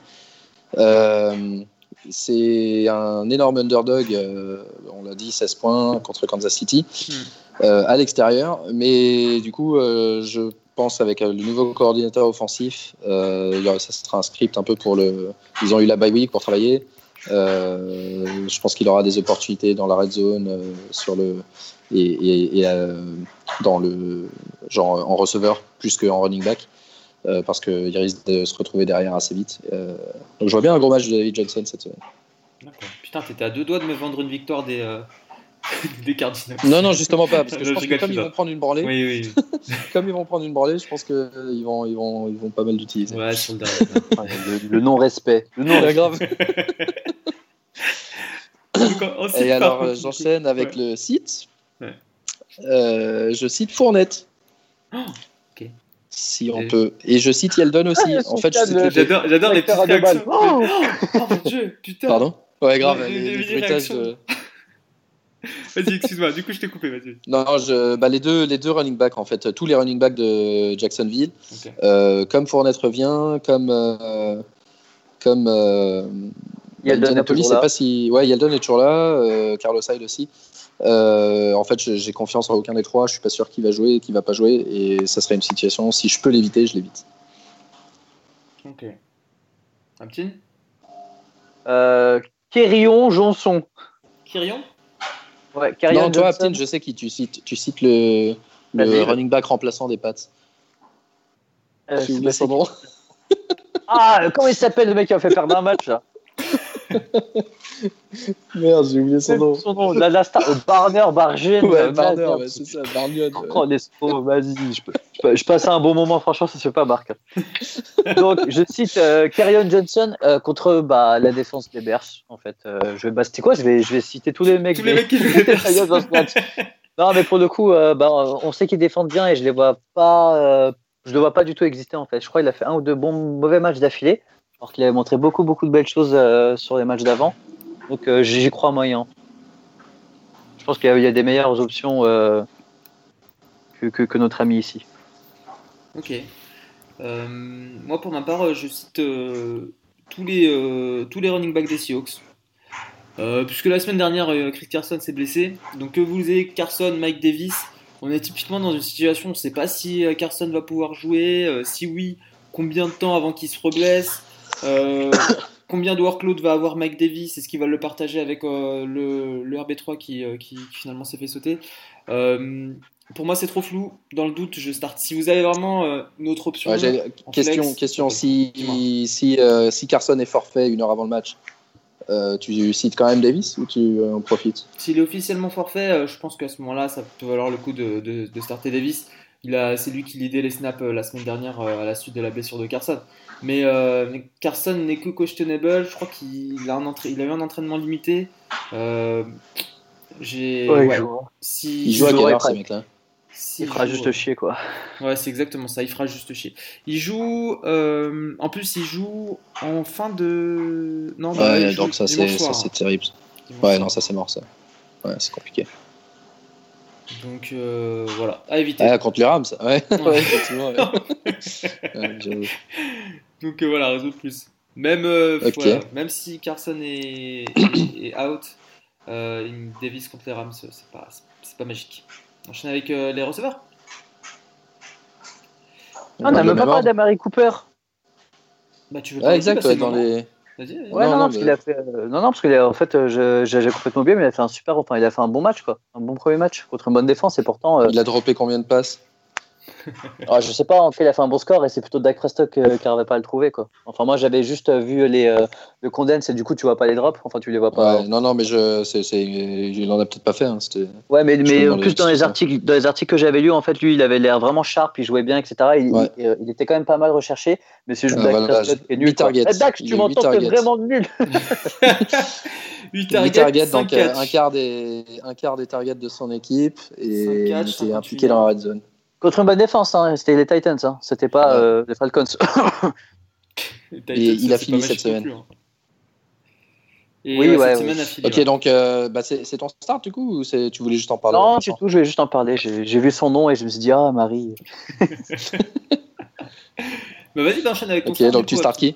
Euh, c'est un énorme underdog. euh, on l'a dit, 16 points contre Kansas City euh, à l'extérieur. Mais du coup, euh, je pense avec le nouveau coordinateur offensif, ça sera un script un peu pour le. Ils ont eu la bye week pour travailler. Je pense qu'il aura des opportunités dans la red zone sur le et, et- et, dans le genre en receveur plus qu'en running back euh, parce qu'il risque de se retrouver derrière assez vite. Euh, donc je vois bien un gros match de David Johnson cette semaine. D'accord. Putain, t'étais à deux doigts de me vendre une victoire des, euh, des Cardinals. Non non justement pas parce que Je pense que comme ils vont prendre une branlée, Oui, oui. comme ils vont prendre une branlée, je pense que euh, ils vont ils vont ils vont pas mal l'utiliser. Ouais, sur le dernier. Enfin, le, le non-respect. Le non Ouais, grave. Et alors, j'enchaîne avec ouais. le site. Ouais. Euh, je cite Fournette. Oh. Si on Et- peut. Et je cite Yeldon aussi. Ah, en fait, J'adore, les petites réactions. Oh Oh, mon dieu, putain. Pardon Ouais, grave, Ouais, les, de- Vas-y, excuse-moi, du coup je t'ai coupé, vas-y. Non, je, bah, les, deux, les deux running backs, en fait, tous les running backs de Jacksonville, Ok. euh, comme Fournette revient, comme. euh, comme euh, Yeldon est Indianapolis, toujours c'est là. pas si. Ouais, Yeldon est toujours là, euh, Carlos Hyde aussi. Euh, en fait, j'ai confiance en aucun des trois. Je suis pas sûr qui va jouer et qui va pas jouer. Et ça serait une situation, si je peux l'éviter, je l'évite. Ok. Un petit Euh, Kerryon Johnson. Kyrion Ouais, Kerryon Non, toi. Aptin, je sais qui tu cites. Tu cites le, running back remplaçant des Pats. Euh, J'ai oublié son nom. Ah, comment il s'appelle le mec qui a fait perdre un match là? Merde, j'ai oublié son nom. Son nom, la, la star, euh, Barner, Bargen. Ouais, euh, Barner, ouais, c'est ça, Barnion. ouais. Oh, l'escroc, vas-y. Je, passe un bon moment, franchement, ça se fait pas, Marc. Donc, je cite euh, Kerryon Johnson euh, contre bah, la défense des Bears. En fait, euh, je vais, bah, c'était quoi je vais, je vais citer tous les mecs. Tous les mecs qui jouent dans ce match. Non, mais pour le coup, euh, bah, on sait qu'ils défendent bien et je les vois pas. euh, je le vois pas du tout exister en fait. Je crois qu'il a fait un ou deux bons mauvais matchs d'affilée, alors qu'il avait montré beaucoup beaucoup de belles choses euh, sur les matchs d'avant. Donc euh, j'y crois moyen. Je pense qu'il y, a- des meilleures options euh, que, que, notre ami ici. Ok. Moi, pour ma part, je cite tous, les, tous les running backs des Seahawks. Puisque la semaine dernière, Chris Carson s'est blessé. Donc, que vous ayez Carson, Mike Davis, on est typiquement dans une situation, on ne sait pas si Carson va pouvoir jouer. si oui, combien de temps avant qu'il se reblesse euh, Combien de workload va avoir Mike Davis Est-ce qu'il va le partager avec euh, le, le RB3 qui, euh, qui, qui finalement s'est fait sauter Pour moi, c'est trop flou. Dans le doute, je start. Si vous avez vraiment euh, une autre option, Ouais, question, flex, question si, Dis-moi. si, euh, si Carson est forfait une heure avant le match, euh, tu cites quand même Davis ou tu en profites? S'il est officiellement forfait, je pense qu'à ce moment-là, ça peut valoir le coup de, de, de starter Davis. C'est lui qui lidait les snaps la semaine dernière à la suite de la blessure de Carson. Mais, euh, Carson n'est que questionable. Je crois qu'il a, un entra- il a eu un entraînement limité. Euh, j'ai, Ouais, il joue. si, Il joue à quelle heure mecs-là? Si Il fera joue, juste chier quoi. Ouais, c'est exactement ça. Il fera juste chier. Il joue. euh, en plus, il joue en fin de. Non, bah, Ouais, donc ça c'est ça, c'est terrible. Dimanche Ouais, soir. non, ça c'est mort ça. Ouais, c'est compliqué. Donc euh, voilà, à éviter. Ah, contre les Rams, ouais. Ouais. ouais, effectivement. Ouais. Ouais, j'avoue. Donc euh, voilà, réseau de plus. Même, euh, voilà, même si Carson est, est- est out, euh, une Davis contre les Rams, c'est pas, c'est pas magique. On enchaîne avec euh, les receveurs. Ah, on n'a Le même pas parlé d'Amari Cooper. Bah, tu veux Ouais, parler exact, ouais, dans les. moment. Vas-y, vas-y. Ouais, Non, non, non, non, parce mais- qu'il a fait. euh, non, non, parce que en fait, euh, je- j'ai j'ai complètement oublié, mais il a fait un super. Enfin, il a fait un bon match, quoi. Un bon premier match contre une bonne défense, et pourtant. euh, Il a droppé combien de passes? Ah, je sais pas, en fait, il a fait un bon score et c'est plutôt Dak Prescott euh, qui n'arrivait pas à le trouver. Quoi. Enfin, moi, j'avais juste euh, vu les, euh, le condense et du coup, tu vois pas les drops. Enfin, tu les vois pas. Ouais, Non, non, mais je, c'est, c'est, il en a peut-être pas fait. Hein, c'était... Ouais, mais, mais en dans plus, les dans les, articles, dans les articles que j'avais lus, en fait, lui, il avait l'air vraiment sharp, il jouait bien, etc. Il, Ouais. il, euh, il était quand même pas mal recherché. Mais c'est juste Ah, Dak voilà, Prescott qui est nul. targets. Eh, Dak, tu m'entends, t'es targets. vraiment nul. 8 8 targets, targets, 5 donc euh, un quart, des, un quart des targets de son équipe et il était 58 impliqué dans la red zone. Contre une bonne défense, hein, c'était les Titans, hein. c'était pas Ouais. euh, les Falcons. Et Et il a fini cette semaine. plus, hein. Et Oui, ouais, ouais, cette oui. semaine affilée. Ok, ouais. donc euh, bah, c'est, ton start du coup ou tu voulais juste en parler? Non, du tout, je vais juste en parler. J'ai vu son nom et je me suis dit, ah, Marie. Bah, vas-y, t'enchaînes avec ton Ok, start, donc tu startes qui?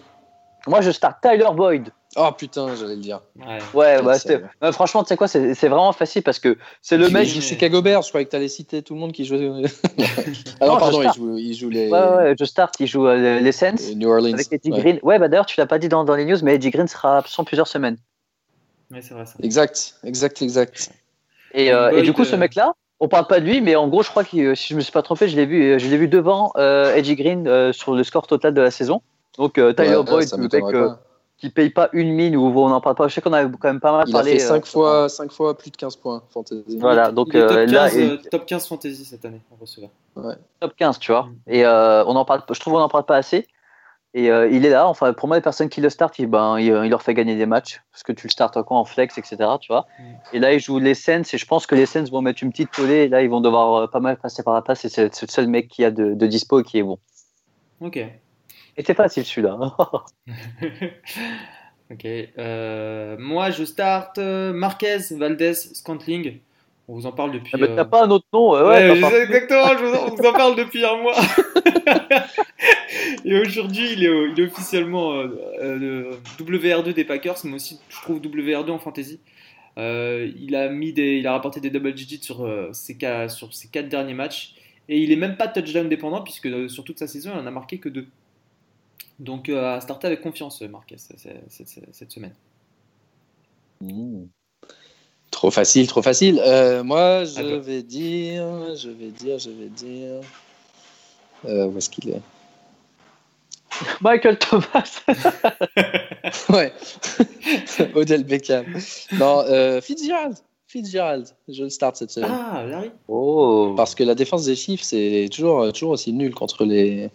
Moi, je start Tyler Boyd. Oh putain, j'allais le dire. Ouais. Bah, franchement, tu sais quoi, c'est vraiment facile parce que c'est le Il mec. joue Chicago Bears, je croyais que t'allais citer tout le monde qui jouait. ah non, pardon, il joue, il joue les, Ouais, ouais, je start, il joue euh, les Saints les New Orleans. avec Eddie Ouais. Green. Ouais, bah d'ailleurs, tu l'as pas dit dans, dans les news, mais Eddie Green sera absent plusieurs semaines. Ouais, c'est vrai ça. Exact, exact, exact. Et, euh, et du coup, ce euh, mec-là, on parle pas de lui, mais en gros, je crois que si je me suis pas trompé, je l'ai vu, je l'ai vu devant euh, Eddie Green euh, sur le score total de la saison. Donc euh, Tyler Ouais, Boyd, le mec euh. Qui paye pas une mine ou on n'en parle pas. Je sais qu'on a quand même pas mal Il a parlé. fait euh, 5 fois, cinq fois plus de 15 points, fantasy. Voilà, donc, il est top, euh, 15, là, euh, top 15 fantasy cette année en receveur. top 15, tu vois. Mm. Et euh, on en parle, je trouve qu'on n'en parle pas assez. Et euh, il est là. Enfin, pour moi, les personnes qui le startent, il, ben, il, il leur fait gagner des matchs parce que tu le startes quoi en flex, etc. Tu vois. Mm. Et là, il joue les Saints et je pense que les Saints vont mettre une petite tollée. Et là, ils vont devoir euh, pas mal passer par la passe et c'est c'est le seul mec qui a de, de dispo et qui est bon. Ok. Et c'est facile celui-là. Ok. Euh, moi, je start euh, Marquez, Valdez, Scantling. On vous en parle depuis. Ah bah, euh, T'as pas un autre nom Ouais, ouais, je t'en sais exactement, je vous en, on vous en parle depuis un mois. Et aujourd'hui, il est, il est officiellement euh, euh, le WR2 des Packers, mais aussi, je trouve, WR2 en fantasy. Euh, il, a mis des, il a rapporté des double digits sur, ses, sur ses quatre derniers matchs. Et il est même pas touchdown dépendant, puisque sur toute sa saison, il en a marqué que deux. Donc, euh, à starter avec confiance, Marquez, cette, semaine. Mmh. Trop facile, trop facile. Euh, moi, je vais dire, je vais dire, je vais dire. Euh, où est-ce qu'il est? Michael Thomas. Ouais. Odell Beckham. Non, euh, Fitzgerald. Fitzgerald. Je le start cette semaine. Ah, Larry Oh. Parce que la défense des Chiefs, c'est toujours, toujours aussi nul contre les,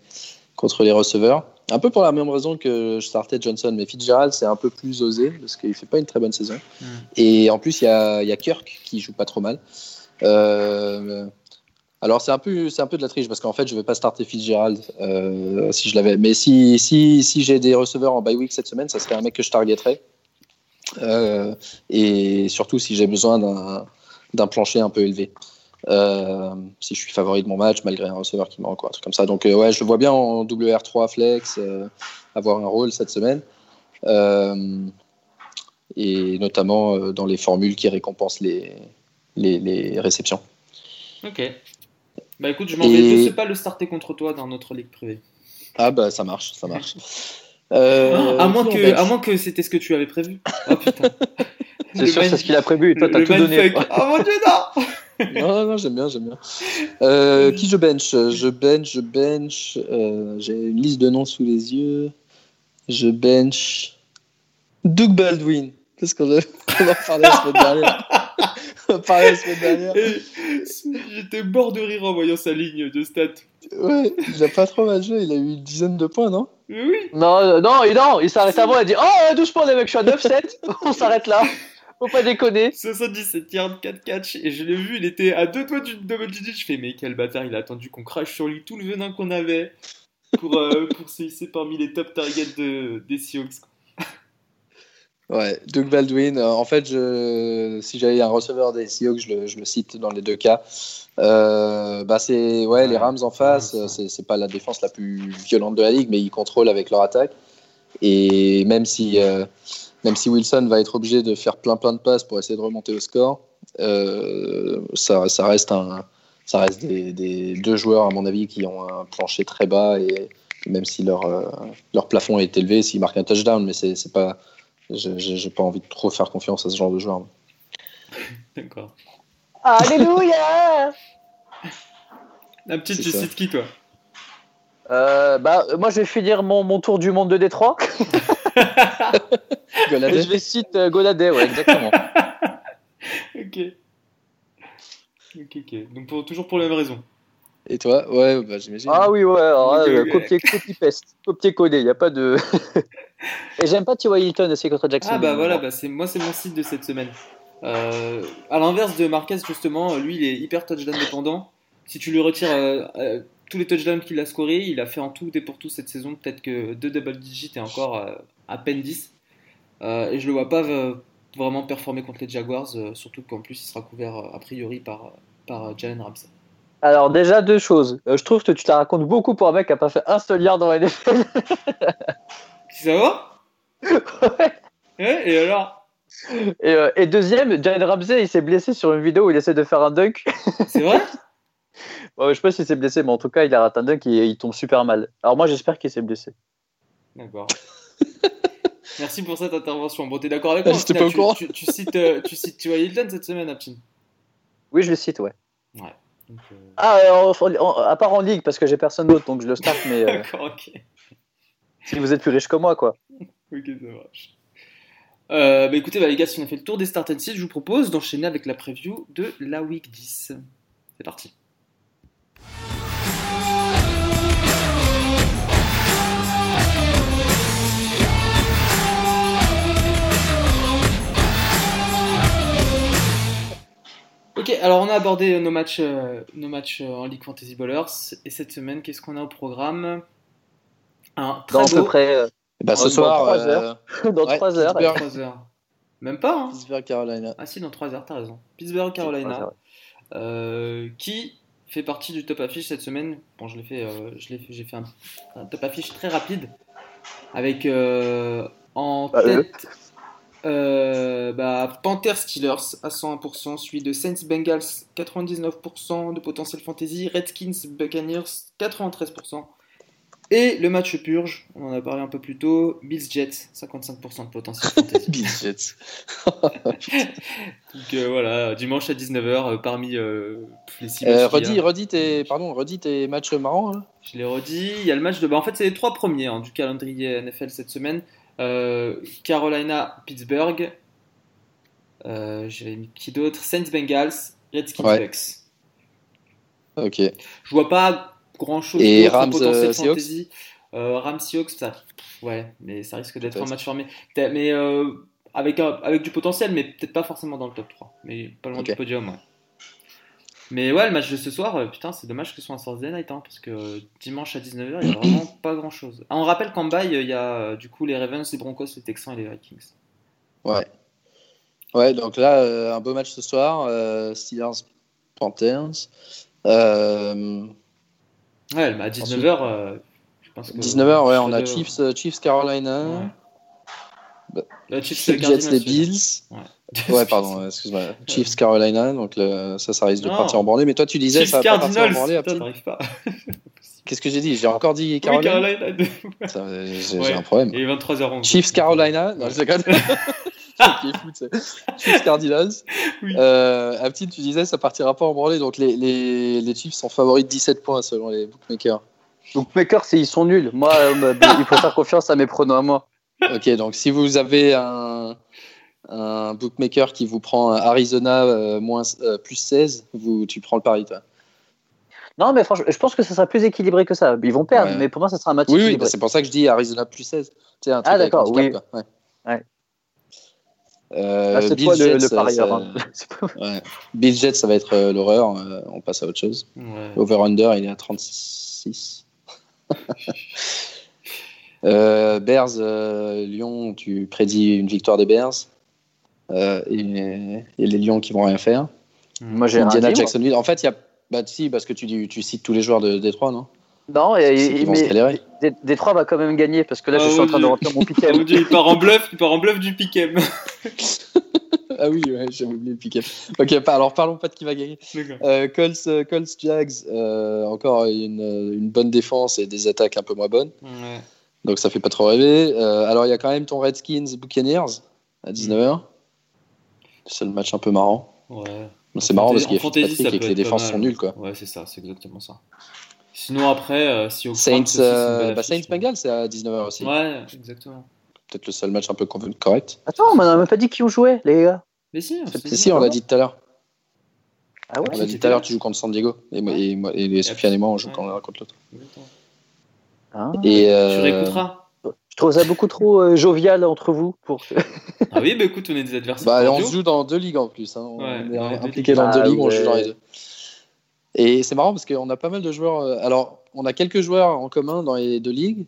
contre les receveurs. Un peu pour la même raison que je startais Johnson, mais Fitzgerald, c'est un peu plus osé parce qu'il fait pas une très bonne saison. Mm. Et en plus, il y a, il y a Kirk qui joue pas trop mal. Euh, alors, c'est un, peu, c'est un peu de la triche parce qu'en fait, je vais pas starter Fitzgerald euh, si je l'avais. Mais si, si, si j'ai des receveurs en bye week cette semaine, ça serait un mec que je targeterais. Euh, et surtout si j'ai besoin d'un, d'un plancher un peu élevé. Euh, si je suis favori de mon match malgré un receveur qui manque, quoi, un truc comme ça. Donc, euh, ouais, je le vois bien en WR3 flex, euh, avoir un rôle cette semaine. Euh, et notamment euh, dans les formules qui récompensent les, les, les réceptions. Ok. Bah écoute, je m'en vais Et- de ce pas le starter contre toi dans notre ligue privée. Ah bah ça marche, ça marche. Euh, à, moins que, à moins que c'était ce que tu avais prévu. Oh putain. C'est sûr, c'est ce qu'il a prévu et toi, t'as tout donné. Oh mon dieu, non Non, non, j'aime bien, j'aime bien. Euh, qui je bench? Je bench, je bench. euh, J'ai une liste de noms sous les yeux. Je bench. Doug Baldwin. Qu'est-ce qu'on a on en parlait la semaine dernière? On en parlait la semaine dernière. J'étais mort de rire en voyant sa ligne de stats. Ouais, il a pas trop mal joué. Il a eu une dizaine de points, non? Oui, Non, euh, non, il- non, il s'arrête avant, il a dit Oh, douche points, les mecs, je suis à 9-7. On s'arrête là. Faut pas déconner. 77 yards, 4 catch. Et je l'ai vu, il était à deux doigts du double digit. Je fais, mais quel bâtard, il a attendu qu'on crache sur lui tout le venin qu'on avait pour, euh, pour se hisser parmi les top targets de, des Seahawks. Ouais, Doug Baldwin. euh, en fait, je, si j'avais un receveur des Seahawks, je le, je le cite dans les deux cas. Euh, bah c'est ouais, les Rams en face, c'est pas la défense la plus violente de la ligue, mais ils contrôlent avec leur attaque. Et même si euh, même si Wilson va être obligé de faire plein plein de passes pour essayer de remonter au score, euh, ça, ça reste un ça reste des, des deux joueurs à mon avis qui ont un plancher très bas et même si leur euh, leur plafond est élevé, s'ils marquent un touchdown, mais c'est c'est pas j'ai pas envie de trop faire confiance à ce genre de joueur. D'accord. Alléluia. La petite, C'est tu ça. cites qui, toi? Euh, bah, moi, je vais finir mon, mon tour du monde de Détroit. Je vais citer euh, ouais, exactement. Ok. Ok, ok. Donc, pour, toujours pour la même raison. Et toi? Ouais, bah, j'imagine. Ah oui, ouais, alors euh, copier, copier, peste, copier, coller, il n'y a pas de. Et j'aime pas T.Y. Hilton aussi contre Jackson. Ah bah voilà, bah c'est moi c'est mon site de cette semaine. Euh, à l'inverse de Marquez justement, lui il est hyper touchdown dépendant. Si tu lui retires euh, euh, tous les touchdowns qu'il a scorés, il a fait en tout et pour tout cette saison peut-être que deux double digits et encore euh, à peine 10. Euh, et je le vois pas euh, vraiment performer contre les Jaguars, surtout qu'en plus il sera couvert a priori par, par Jalen Ramsey. Alors, déjà, deux choses. Je trouve que tu te la racontes beaucoup pour un mec qui a pas fait un seul yard dans la NFL. Ça va? Ouais, et alors? Et, euh, et deuxième, Jalen Ramsey, il s'est blessé sur une vidéo où il essaie de faire un dunk. C'est vrai? Ouais, je sais pas s'il s'est blessé, mais en tout cas, il a raté un dunk et il tombe super mal. Alors, moi, j'espère qu'il s'est blessé. D'accord. Merci pour cette intervention. Bon, t'es d'accord avec Ah, moi j'étais Aptin, pas au courant. tu, tu, tu cites, euh, tu cites. Hilton cette semaine, Aptin? Oui, je le cite, ouais. Donc, euh, Ah, euh, en- en- à part en ligue, parce que j'ai personne d'autre, donc je le start, mais euh, D'accord, ok. si vous êtes plus riche que moi, quoi. Ok, ça marche. Euh, bah écoutez, bah, les gars, si on a fait le tour des start and sit, je vous propose d'enchaîner avec la preview de la week 10. C'est parti. Ok, alors on a abordé nos matchs, euh, nos matchs euh, en League Fantasy Ballers. Et cette semaine, qu'est-ce qu'on a au programme? Un très Dans à beau, peu près. euh, Bah, ce Dans soir, trois euh, heures. Dans Ouais, 3 heures. Pittsburgh. 3 heures. Même pas, hein? Pittsburgh, Carolina. Ah si, dans 3 heures, t'as raison. Pittsburgh, Carolina. Euh, qui fait partie du top affiche cette semaine Bon, je l'ai fait, euh, j'ai fait un, un top affiche très rapide avec euh, en eux. tête euh, bah, Panthers Steelers à 101%, suivi de Saints Bengals 99% de potentiel fantasy, Redskins Buccaneers 93%. Et le match purge, on en a parlé un peu plus tôt, Bills Jets 55% de potentiel. Bills Jets. Donc euh, voilà, dimanche à 19h parmi euh, les 6 Euh, redis, redis tes, pardon, redis tes matchs marrants. hein. Je l'ai redit. Il y a le match de. Bah, en fait, c'est les trois premiers hein, du calendrier NFL cette semaine. Euh, Carolina, Pittsburgh. Euh, J'avais mis qui d'autre? Saints, Bengals, Redskins, Ouais. Bucks. Ok. Je vois pas grand chose Et Rams, euh, Seahawks. Euh, Rams, Seahawks, ça. Ouais, mais ça risque d'être un match formé. Mais euh, avec, du potentiel, mais peut-être pas forcément dans le top 3. Mais pas loin du podium, ouais. Mais ouais, le match de ce soir, putain, c'est dommage que ce soit un Thursday night, hein, parce que dimanche à 19h, il y a vraiment pas grand chose. Ah, on rappelle qu'en bail, il y a du coup les Ravens, les Broncos, les Texans et les Vikings. Ouais. Ouais, donc là, euh, un beau match ce soir. euh, Steelers, Panthers. Euh, Ouais, mais à 19h, euh, je pense que. 19h, ouais, on a Chiefs, euh, Chiefs Carolina. Ouais. Bah, La Chiefs, Jets, les. Bills. Ouais. Ouais, pardon, excuse-moi. Chiefs, Carolina, donc le- ça, ça risque de Non. partir en branlée. Mais toi, tu disais, Chiefs, ça va pas partir en branlée, pas. Qu'est-ce que j'ai dit? J'ai encore dit Oui, Carolina euh, J'ai Ouais. un problème. Et 23h11. Chiefs, Carolina. Non, je déconne. Qui est fou, tu sais. Cardinals. Oui. Euh, Aptil, tu disais, ça partira pas en branlée. Donc les, les, les Chiefs sont favoris de 17 points selon les bookmakers. Donc, Makers, ils sont nuls. Moi, euh, il faut faire confiance à mes pronos à moi. Ok, donc si vous avez un, un bookmaker qui vous prend Arizona euh, moins, euh, plus 16, vous, tu prends le pari, toi. Non, mais franchement, je pense que ça sera plus équilibré que ça. Ils vont perdre, Ouais. mais pour moi, ça sera un match Oui, oui, équilibré. c'est pour ça que je dis Arizona plus 16. Tu sais, un truc Ah, d'accord. Ouais. Ouais. Euh, Ah, c'est le, parieur. ça- hein. Ouais. Bills Jets, ça va être euh, l'horreur. euh, on passe à autre chose. Ouais. Over-under, il est à 36. Euh, Bears, euh, Lyon, tu prédis une victoire des Bears. Euh, et, et les Lions qui vont rien faire. Moi, j'ai Indiana. Jacksonville. En fait, il y a. Bah, si, parce que tu, dis- tu cites tous les joueurs de Détroit, non? Non, et, mais Détroit va quand même gagner parce que là, Ah, je suis mon en train de remplir mon Ah, piquet. Dieu, il part en bluff, il part en bluff du piquem. Ah oui, ouais, j'avais oublié le pick-up. Ok, alors parlons pas de qui va gagner. Euh, Colts, euh, Colts, Jags, euh, encore une, une bonne défense et des attaques un peu moins bonnes. Ouais. Donc ça fait pas trop rêver. Euh, alors il y a quand même ton Redskins Buccaneers à 19h. C'est le match un peu marrant. Ouais. C'est marrant parce qu'il y a fantasy, Fitzpatrick ça et que les défenses sont nulles. Quoi. Ouais, c'est ça, c'est exactement ça. Sinon, après, euh, si au Saints, aussi, euh, bah, Saints Bengals, c'est à 19h aussi. Ouais, exactement. Peut-être le seul match un peu correct. Attends, on n'a même pas dit qui ont joué, les gars. Mais si, on Si, on l'a dit tout à l'heure. Ah ouais On l'a dit tout à l'heure, tu joues contre San Diego. Et, moi, et, moi- et Sofiane et moi, on joue Ouais. contre l'autre. Ah. Et, Tu euh, réécouteras. Je trouve ça beaucoup trop euh, jovial entre vous. Pour... Ah oui, bah écoute, on est des adversaires. Bah, on joue dans deux ligues en plus. hein. On Ouais, est dans les deux impliqué ligues. dans deux Ah ligues, on ouais. joue dans les deux. Et c'est marrant parce qu'on a pas mal de joueurs. euh, Alors, on a quelques joueurs en commun dans les deux ligues.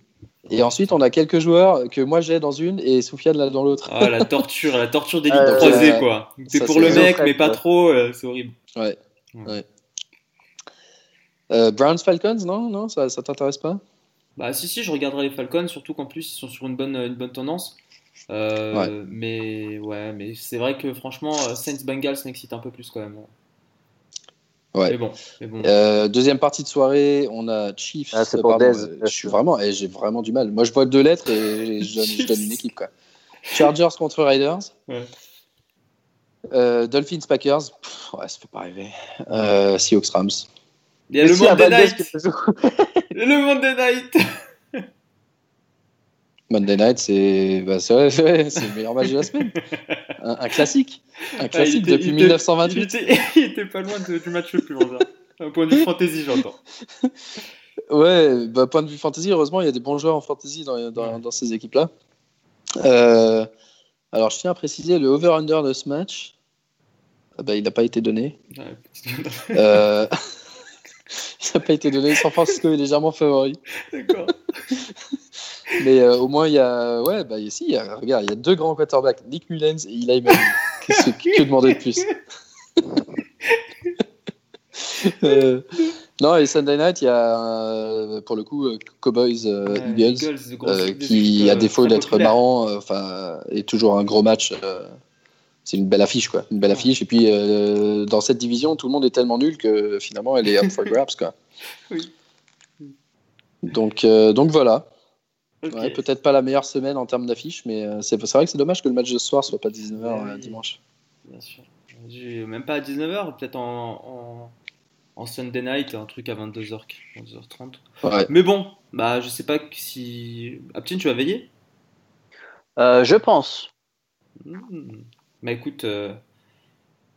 Et ensuite, on a quelques joueurs que moi j'ai dans une et Soufiane là dans l'autre. Ah, la torture, la torture des Euh, lignes croisées, quoi. Ça, pour c'est le mec, mais pas trop, euh, c'est horrible. Ouais. Euh, Browns Falcons, non, non, ça, ça t'intéresse pas? Bah si si, je regarderai les Falcons, surtout qu'en plus ils sont sur une bonne une bonne tendance. Ouais. Mais ouais, mais c'est vrai que franchement, Saints Bengals m'excite un peu plus quand même. Ouais. Mais bon, mais bon. Euh, Deuxième partie de soirée, on a Chiefs. Ah, c'est pour pardon, Dez. je suis vraiment, eh, j'ai vraiment du mal. Moi, je vois deux lettres et je donne, je donne une équipe quoi. Chargers contre Raiders. Ouais. Euh, Dolphins Packers. Pff, ouais, ça fait pas rêver. Euh, Seahawks Rams. Il y a le si, à Monday Valdez Night. Le Monday Night. Monday Night, c'est bah, vrai, vrai, le meilleur match de la semaine. Un, un classique. Un classique était- depuis il était- 1928. Il était, il était pas loin de- du match le plus bon. Un point de vue fantasy, j'entends. Ouais, bah, point de vue fantasy, heureusement, il y a des bons joueurs en fantasy dans, dans, dans ces équipes-là. Euh, alors, je tiens à préciser le over-under de ce match. ah bah, il n'a pas été donné. Ouais. Euh, il n'a pas été donné. San Francisco est légèrement favori. D'accord. Mais euh, au moins, il y a. Ouais, bah, ici, il y a, regarde, il y a deux grands quarterbacks, Nick Mullens et Eli Manning. Qu'est-ce que, que demander de plus? Euh, Non, et Sunday Night, il y a euh, pour le coup Cowboys euh, Eagles, qui, à défaut d'être marrant, enfin, est toujours un gros match. c'est une belle affiche, quoi. Une belle affiche. Et puis, dans cette division, tout le monde est tellement nul que finalement, elle est up for grabs, quoi. Oui. Donc, donc voilà. Ok. Ouais, Peut-être pas la meilleure semaine en termes d'affiche, mais euh, c'est vrai que c'est dommage que le match de ce soir soit pas 19h Ouais, euh, dimanche. Bien sûr. Même pas à 19h, peut-être en, en, en Sunday night, un truc à 22h, 22h30. Ouais. Mais bon, bah je sais pas si. Aptine, tu vas veiller? Euh, je pense. Hmm. Bah écoute. euh,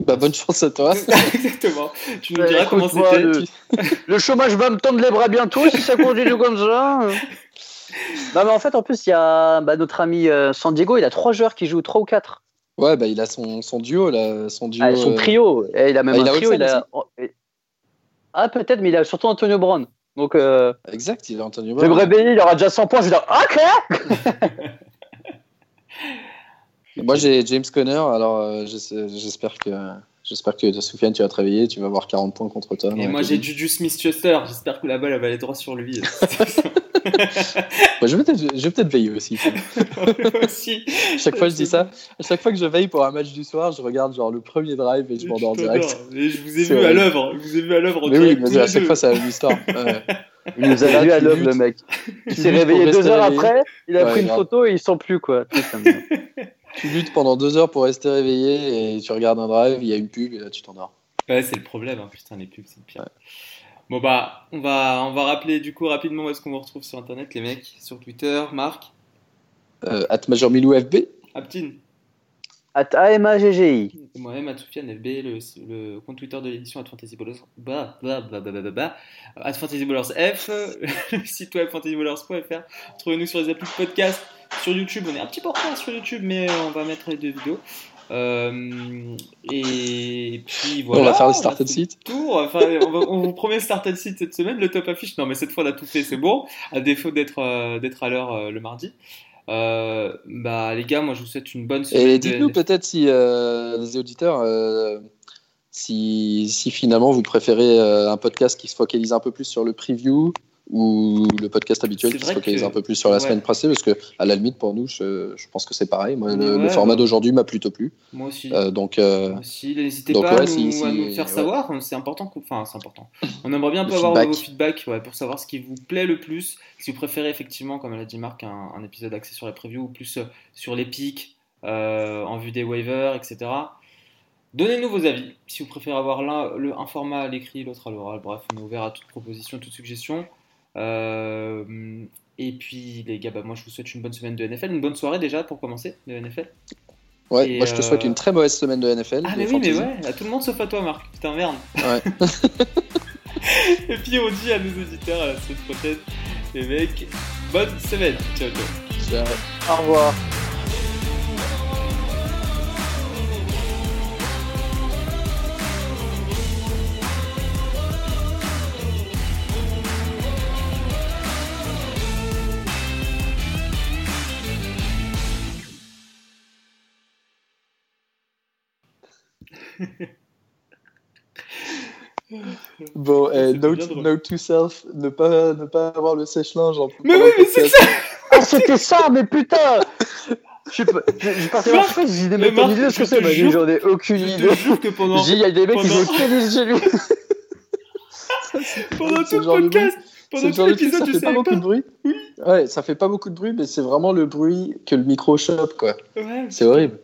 Bah, bonne chance à toi. Exactement. Tu nous Ouais, diras comment c'était. le- Le chômage va me tendre les bras bientôt si ça continue comme ça. Non, mais en fait, en plus, il y a bah, notre ami euh, San Diego, il a trois joueurs qui jouent, trois ou quatre. Ouais, bah, il a son, son duo, là. Son duo. Ah, son euh, trio. Et il a même Ah, il un a trio. Il a... Ah, peut-être, mais il a surtout Antonio Brown. Donc, euh, Exact, il a je vais me réveiller, il aura déjà 100 points. Je vais dire, ok Moi, j'ai James Conner, alors euh, j'espère que. J'espère que Soufiane, tu vas te réveiller, tu vas avoir 40 points contre toi. Et moi j'ai Juju Smith-Schuster. J'espère que la balle elle va aller droit sur lui. Moi, je vais peut-être veiller aussi. aussi. chaque fois, je dis ça. À chaque fois que je veille pour un match du soir, je regarde genre le premier drive et je m'endors direct. Mais je vous ai vu à l'œuvre. Je vous ai vu à l'œuvre Mais oui, mais à chaque deux. fois, c'est la même histoire. Ouais. Il nous a Là, vu à l'œuvre, le mec. Il s'est réveillé deux heures après, il a Ouais, pris une grave. photo et il sent plus, quoi. Tu luttes pendant deux heures pour rester réveillé et tu regardes un drive, il y a une pub et là, tu t'endors. Ouais, c'est le problème, hein. putain, les pubs, c'est le pire. Bon, bah, on va, on va rappeler du coup rapidement où est-ce qu'on vous retrouve sur internet, les mecs, sur Twitter, Marc, Euh, at Major Milou FB Aptine, At AMAGGI. et moi-même, à Soufiane FB, le, le compte Twitter de l'édition at Fantasy Ballers, bah, bah, bah, bah, bah, bah, bah, at Fantasy Ballers F, le site web fantasyballers.fr. Trouvez-nous sur les applis de podcast, sur YouTube, on est un petit peu en retard sur YouTube, mais on va mettre les deux vidéos. Euh, et puis voilà. On va faire le on a start and fait sit. tour. Enfin, on, va- on vous promet start and sit cette semaine, le top affiche. Non, mais cette fois on a tout fait, c'est bon. À défaut d'être euh, d'être à l'heure euh, le mardi. Euh, bah les gars, moi je vous souhaite une bonne semaine. Et dites-nous peut-être si euh, les auditeurs, euh, si, si finalement vous préférez euh, un podcast qui se focalise un peu plus sur le preview ou le podcast habituel qui se focalise que- un peu plus sur la ouais. semaine passée, parce que à la limite pour nous, je, je pense que c'est pareil. Moi, le, Ouais, le format d'aujourd'hui m'a plutôt plu. Moi aussi. Euh, donc, euh, n'hésitez pas à, nous, si- si- à nous faire savoir, c'est important, enfin c'est important. On aimerait bien peu avoir feedback. vos feedbacks ouais, pour savoir ce qui vous plaît le plus. Si vous préférez effectivement, comme l'a dit Marc, un, un épisode axé sur la preview ou plus euh, sur les pics euh, en vue des waivers, etc. Donnez-nous vos avis. Si vous préférez avoir l'un un format à l'écrit, l'autre à l'oral, bref, on est ouvert à toute proposition, toute suggestion. Euh, et puis les gars, bah, moi je vous souhaite une bonne semaine de NFL, une bonne soirée déjà pour commencer de NFL. ouais, Et, moi je te souhaite euh, une très mauvaise semaine de NFL. Ah mais oui, mais ouais, à tout le monde sauf à toi Marc, putain merde. Ouais. Et puis on dit à nos auditeurs à la semaine prochaine, les mecs, bonne semaine. Ciao ciao. Ciao. Au revoir. Bon, eh, note, note to self, ne pas, ne pas avoir le sèche-linge. en- Mais pendant oui, mais c'est ça Ah, c'était ça, mais putain Je suis voir Marc, ça, j'ai dit, mais mais t'as une Marc, idée de ce que c'est jure- J'en ai aucune idée. il y a des mecs qui jouent au tennis chez lui. pendant tout le podcast, pendant tout l'épisode, ça je fait pas savais beaucoup de bruit. Ouais, ça fait pas beaucoup de bruit, mais c'est vraiment le bruit que le micro chope, quoi. C'est horrible.